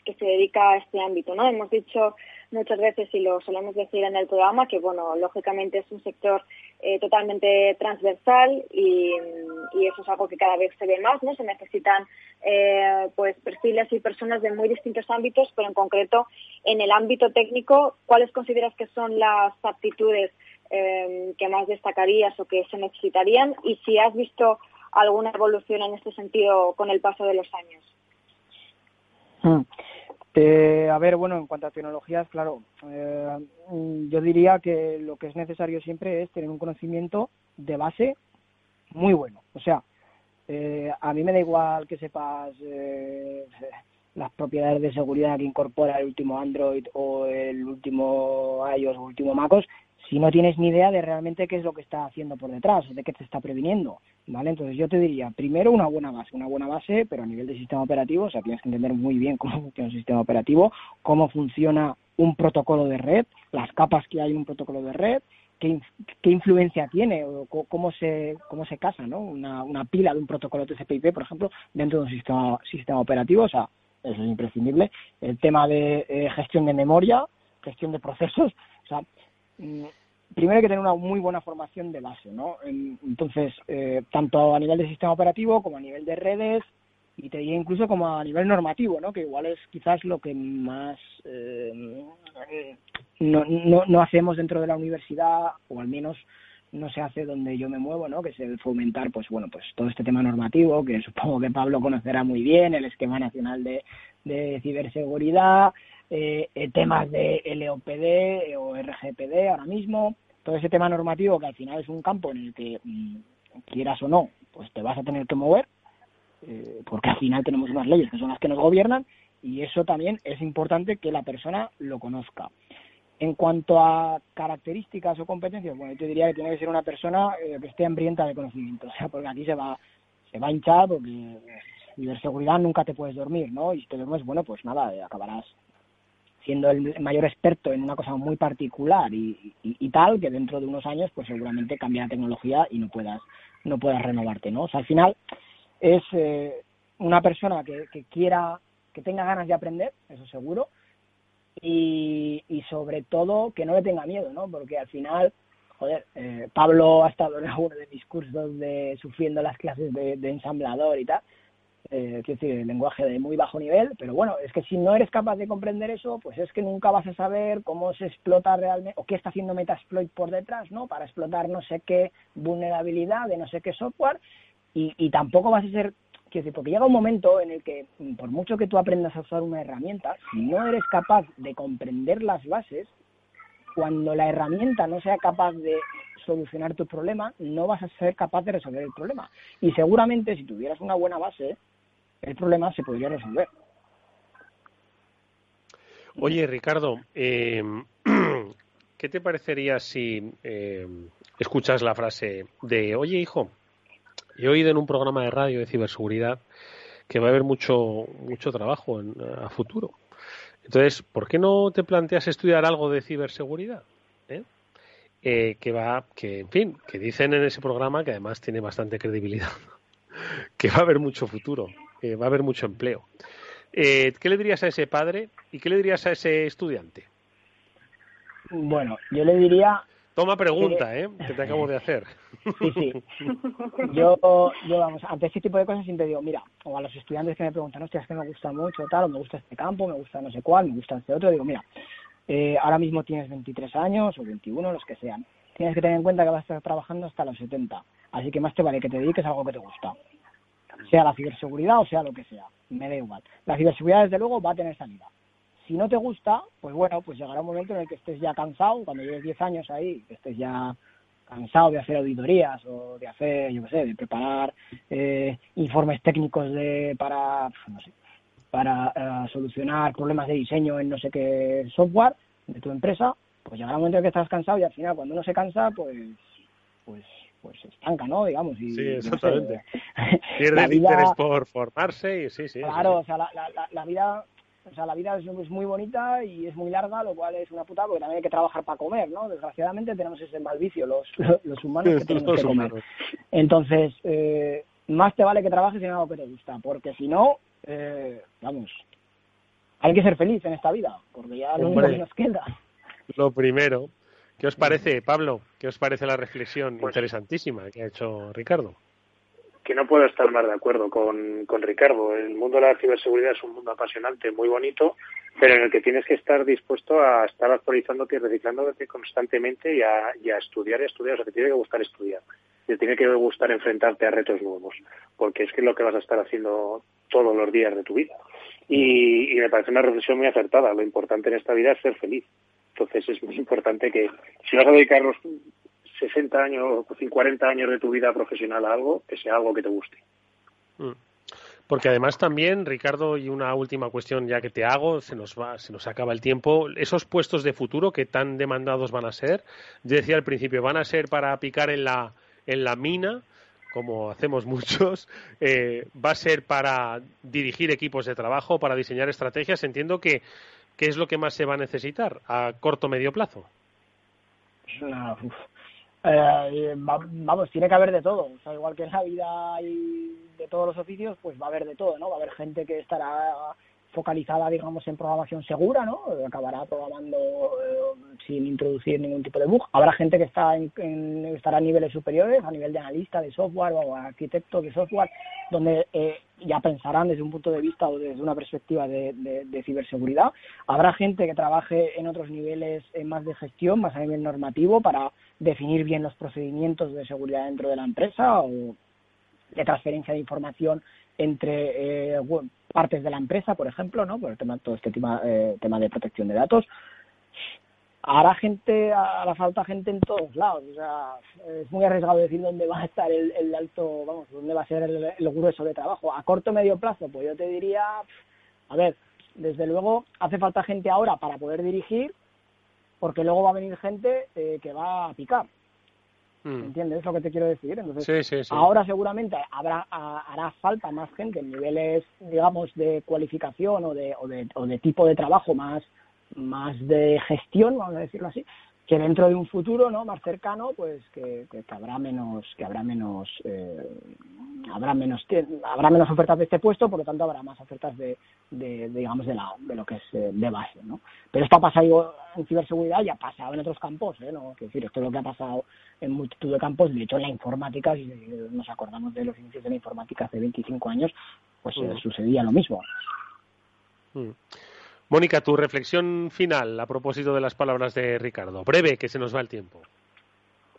que se dedica a este ámbito, ¿no? Hemos dicho muchas veces y lo solemos decir en el programa que, bueno, lógicamente es un sector eh, totalmente transversal y, eso es algo que cada vez se ve más, ¿no? Se necesitan eh, pues perfiles y personas de muy distintos ámbitos, pero en concreto en el ámbito técnico, ¿cuáles consideras que son las aptitudes eh, que más destacarías o que se necesitarían? Y si has visto alguna evolución en este sentido con el paso de los años. Mm. Eh, a ver, bueno, en cuanto a tecnologías, claro, eh, yo diría que lo que es necesario siempre es tener un conocimiento de base muy bueno. O sea, eh, a mí me da igual que sepas las propiedades de seguridad que incorpora el último Android o el último iOS o el último MacOS, si no tienes ni idea de realmente qué es lo que está haciendo por detrás, de qué te está previniendo, ¿vale? Entonces yo te diría, primero una buena base, una buena base, pero a nivel de sistema operativo, o sea, tienes que entender muy bien cómo funciona un sistema operativo, cómo funciona un protocolo de red, las capas que hay en un protocolo de red, qué, qué influencia tiene o cómo se, cómo se casa, ¿no? Una, una pila de un protocolo TCP/IP, por ejemplo, dentro de un sistema, sistema operativo, o sea, eso es imprescindible. El tema de eh, gestión de memoria, gestión de procesos, o sea, primero hay que tener una muy buena formación de base, ¿no? Entonces, eh, tanto a nivel de sistema operativo como a nivel de redes y te diría incluso como a nivel normativo, ¿no? Que igual es quizás lo que más eh, no, no, no hacemos dentro de la universidad o al menos no se hace donde yo me muevo, ¿no? Que es el fomentar, pues bueno, pues todo este tema normativo, que supongo que Pablo conocerá muy bien, el esquema nacional de, de ciberseguridad, eh, temas de LOPD o RGPD ahora mismo, todo ese tema normativo que al final es un campo en el que mm, quieras o no, pues te vas a tener que mover, eh, porque al final tenemos unas leyes que son las que nos gobiernan y eso también es importante que la persona lo conozca. En cuanto a características o competencias, bueno, yo te diría que tiene que ser una persona eh, que esté hambrienta de conocimiento, o sea, porque aquí se va, se va a hinchar porque ciberseguridad nunca te puedes dormir, ¿no? Y si te duermes, bueno, pues nada, eh, acabarás siendo el mayor experto en una cosa muy particular y, tal, que dentro de unos años, pues seguramente cambia la tecnología y no puedas, no puedas renovarte, ¿no? O sea, al final es eh, una persona que, quiera, que tenga ganas de aprender, eso seguro, y, y sobre todo que no le tenga miedo, ¿no? Porque al final, joder, eh, Pablo ha estado en alguno de mis cursos de sufriendo las clases de ensamblador y tal, eh, quiero decir, lenguaje de muy bajo nivel, pero bueno, es que si no eres capaz de comprender eso, pues es que nunca vas a saber cómo se explota realmente, o qué está haciendo Metasploit por detrás, ¿no? Para explotar no sé qué vulnerabilidad de no sé qué software, y, y tampoco vas a ser Quiero decir, porque llega un momento en el que, por mucho que tú aprendas a usar una herramienta, si no eres capaz de comprender las bases, cuando la herramienta no sea capaz de solucionar tu problema, no vas a ser capaz de resolver el problema. Y seguramente si tuvieras una buena base, el problema se podría resolver. Oye, Ricardo, eh, ¿qué te parecería si eh, escuchas la frase de, oye, hijo, He oído en un programa de radio de ciberseguridad que va a haber mucho, mucho trabajo en, a futuro. Entonces, ¿por qué no te planteas estudiar algo de ciberseguridad? ¿Eh? Eh, que va, que en fin, que dicen en ese programa que además tiene bastante credibilidad, que va a haber mucho futuro, que va a haber mucho empleo. Eh, ¿Qué le dirías a ese padre y qué le dirías a ese estudiante? Bueno, yo le diría Toma pregunta, ¿eh? Que te acabo de hacer. Sí, sí. Yo, yo, vamos, ante este tipo de cosas siempre digo, mira, o a los estudiantes que me preguntan, hostia, es que me gusta mucho, tal, o me gusta este campo, me gusta no sé cuál, me gusta este otro, digo, mira, eh, ahora mismo tienes 23 años o 21, los que sean. Tienes que tener en cuenta que vas a estar trabajando hasta los 70. Así que más te vale que te dediques a algo que te gusta. Sea la ciberseguridad o sea lo que sea. Me da igual. La ciberseguridad, desde luego, va a tener salida si no te gusta, pues bueno, pues llegará un momento en el que estés ya cansado, cuando lleves 10 años ahí, que estés ya cansado de hacer auditorías o de hacer, yo qué sé, de preparar eh, informes técnicos de para, no sé, para eh, solucionar problemas de diseño en no sé qué software de tu empresa, pues llegará un momento en el que estás cansado y al final cuando uno se cansa, pues pues pues se estanca, ¿no? Digamos. Y, sí, exactamente. Pierde el interés por formarse y sí, sí. Claro, o sea, la, la, la vida o sea, la vida es, muy bonita y es muy larga, lo cual es una puta porque también hay que trabajar para comer, ¿no? Desgraciadamente tenemos ese mal vicio los, los humanos que tenemos que comer. Entonces, eh, más te vale que trabajes en algo que te gusta, porque si no, eh, vamos, hay que ser feliz en esta vida, porque ya lo único que nos queda. Lo primero. ¿Qué os parece, Pablo? ¿Qué os parece la reflexión pues interesantísima que ha hecho Ricardo? que no puedo estar más de acuerdo con, con Ricardo. El mundo de la ciberseguridad es un mundo apasionante, muy bonito, pero en el que tienes que estar dispuesto a estar actualizándote y reciclándote constantemente y a, y a estudiar y a estudiar. O sea, te tiene que gustar estudiar. Te tiene que gustar enfrentarte a retos nuevos, porque es que es lo que vas a estar haciendo todos los días de tu vida. Y, y me parece una reflexión muy acertada. Lo importante en esta vida es ser feliz. Entonces es muy importante que si vas a dedicar los 60 años o 40 años de tu vida profesional a algo, que sea algo que te guste. Mm. Porque además también, Ricardo, y una última cuestión ya que te hago, se nos va, se nos acaba el tiempo. Esos puestos de futuro que tan demandados van a ser, yo decía al principio, van a ser para picar en la, en la mina, como hacemos muchos, eh, va a ser para dirigir equipos de trabajo, para diseñar estrategias. Entiendo que ¿qué es lo que más se va a necesitar a corto medio plazo? Eh, vamos, tiene que haber de todo. O igual que en la vida hay de todos los oficios, pues va a haber de todo, ¿no? Va a haber gente que estará focalizada, digamos, en programación segura, ¿no? Acabará programando eh, sin introducir ningún tipo de bug. Habrá gente que está en, estará a niveles superiores, a nivel de analista de software o arquitecto de software, donde eh, ya pensarán desde un punto de vista o desde una perspectiva de, de, ciberseguridad. Habrá gente que trabaje en otros niveles eh, más de gestión, más a nivel normativo, para definir bien los procedimientos de seguridad dentro de la empresa o de transferencia de información entre eh, partes de la empresa, por ejemplo, ¿no? Por el tema, todo este tema, eh, tema de protección de datos. Hará gente, hará falta gente en todos lados. O sea, es muy arriesgado decir dónde va a estar el, el alto, vamos, dónde va a ser el, el grueso de trabajo. A corto o medio plazo, pues yo te diría, a ver, desde luego hace falta gente ahora para poder dirigir, porque luego va a venir gente eh, que va a picar. Mm. ¿Entiendes lo que te quiero decir? Entonces, ahora seguramente habrá hará falta más gente en niveles, digamos, de cualificación o de, o de, o de tipo de trabajo más, más de gestión, vamos a decirlo así, que dentro de un futuro no más cercano pues que, que, habrá menos que habrá menos eh, habrá menos habrá menos ofertas de este puesto por lo tanto habrá más ofertas de, de, digamos de la de lo que es eh, de base no pero esto ha pasado en ciberseguridad y ha pasado en otros campos ¿eh? no es decir esto es lo que ha pasado en multitud de campos. De hecho en la informática si nos acordamos de los inicios de la informática hace 25 años pues eh, sucedía lo mismo. Mm. Mónica, tu reflexión final a propósito de las palabras de Ricardo. Breve, que se nos va el tiempo.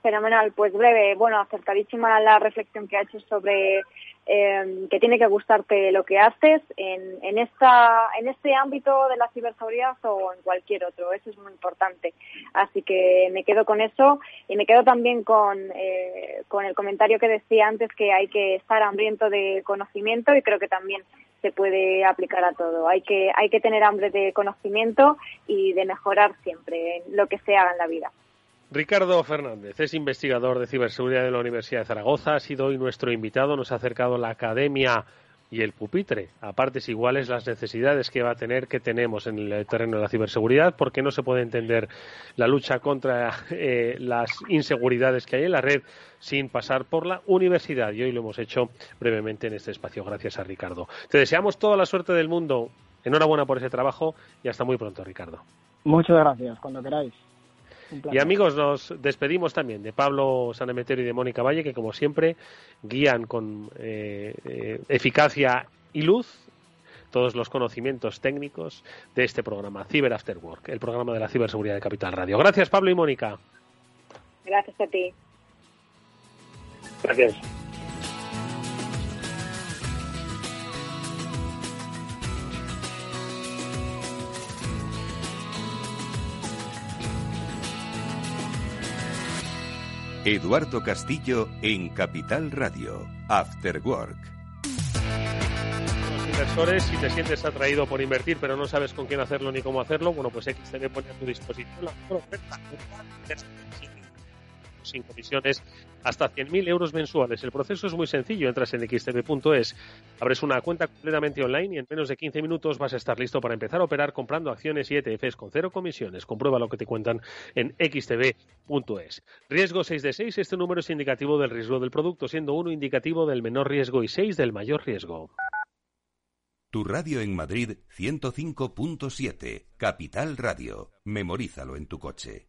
Fenomenal, pues breve. Bueno, acertadísima la reflexión que ha hecho sobre eh, que tiene que gustarte lo que haces en, en, esta, en este ámbito de la ciberseguridad o en cualquier otro. Eso es muy importante. Así que me quedo con eso y me quedo también con, eh, con el comentario que decía antes que hay que estar hambriento de conocimiento y creo que también se puede aplicar a todo. Hay que, hay que tener hambre de conocimiento y de mejorar siempre en lo que se haga en la vida. Ricardo Fernández es investigador de ciberseguridad de la Universidad de Zaragoza. Ha sido hoy nuestro invitado. Nos ha acercado la academia y el pupitre a partes iguales las necesidades que va a tener que tenemos en el terreno de la ciberseguridad porque no se puede entender la lucha contra eh, las inseguridades que hay en la red sin pasar por la universidad y hoy lo hemos hecho brevemente en este espacio gracias a Ricardo. Te deseamos toda la suerte del mundo. Enhorabuena por ese trabajo y hasta muy pronto, Ricardo. Muchas gracias, cuando queráis. Y amigos, nos despedimos también de Pablo Sanemeterio y de Mónica Valle, que como siempre guían con eh, eh, eficacia y luz todos los conocimientos técnicos de este programa, Cyber After Work, el programa de la ciberseguridad de Capital Radio. Gracias, Pablo y Mónica. Gracias a ti. Gracias. Eduardo Castillo en Capital Radio, After Work. Los inversores, si te sientes atraído por invertir pero no sabes con quién hacerlo ni cómo hacerlo, bueno, pues XTB pone a tu disposición la mejor oferta sin comisiones hasta 100.000 euros mensuales. El proceso es muy sencillo. Entras en xtb.es, abres una cuenta completamente online y en menos de 15 minutos vas a estar listo para empezar a operar comprando acciones y ETFs con cero comisiones. Comprueba lo que te cuentan en xtb.es. Riesgo 6 de 6. Este número es indicativo del riesgo del producto, siendo uno indicativo del menor riesgo y 6 del mayor riesgo. Tu radio en Madrid 105.7. Capital Radio. Memorízalo en tu coche.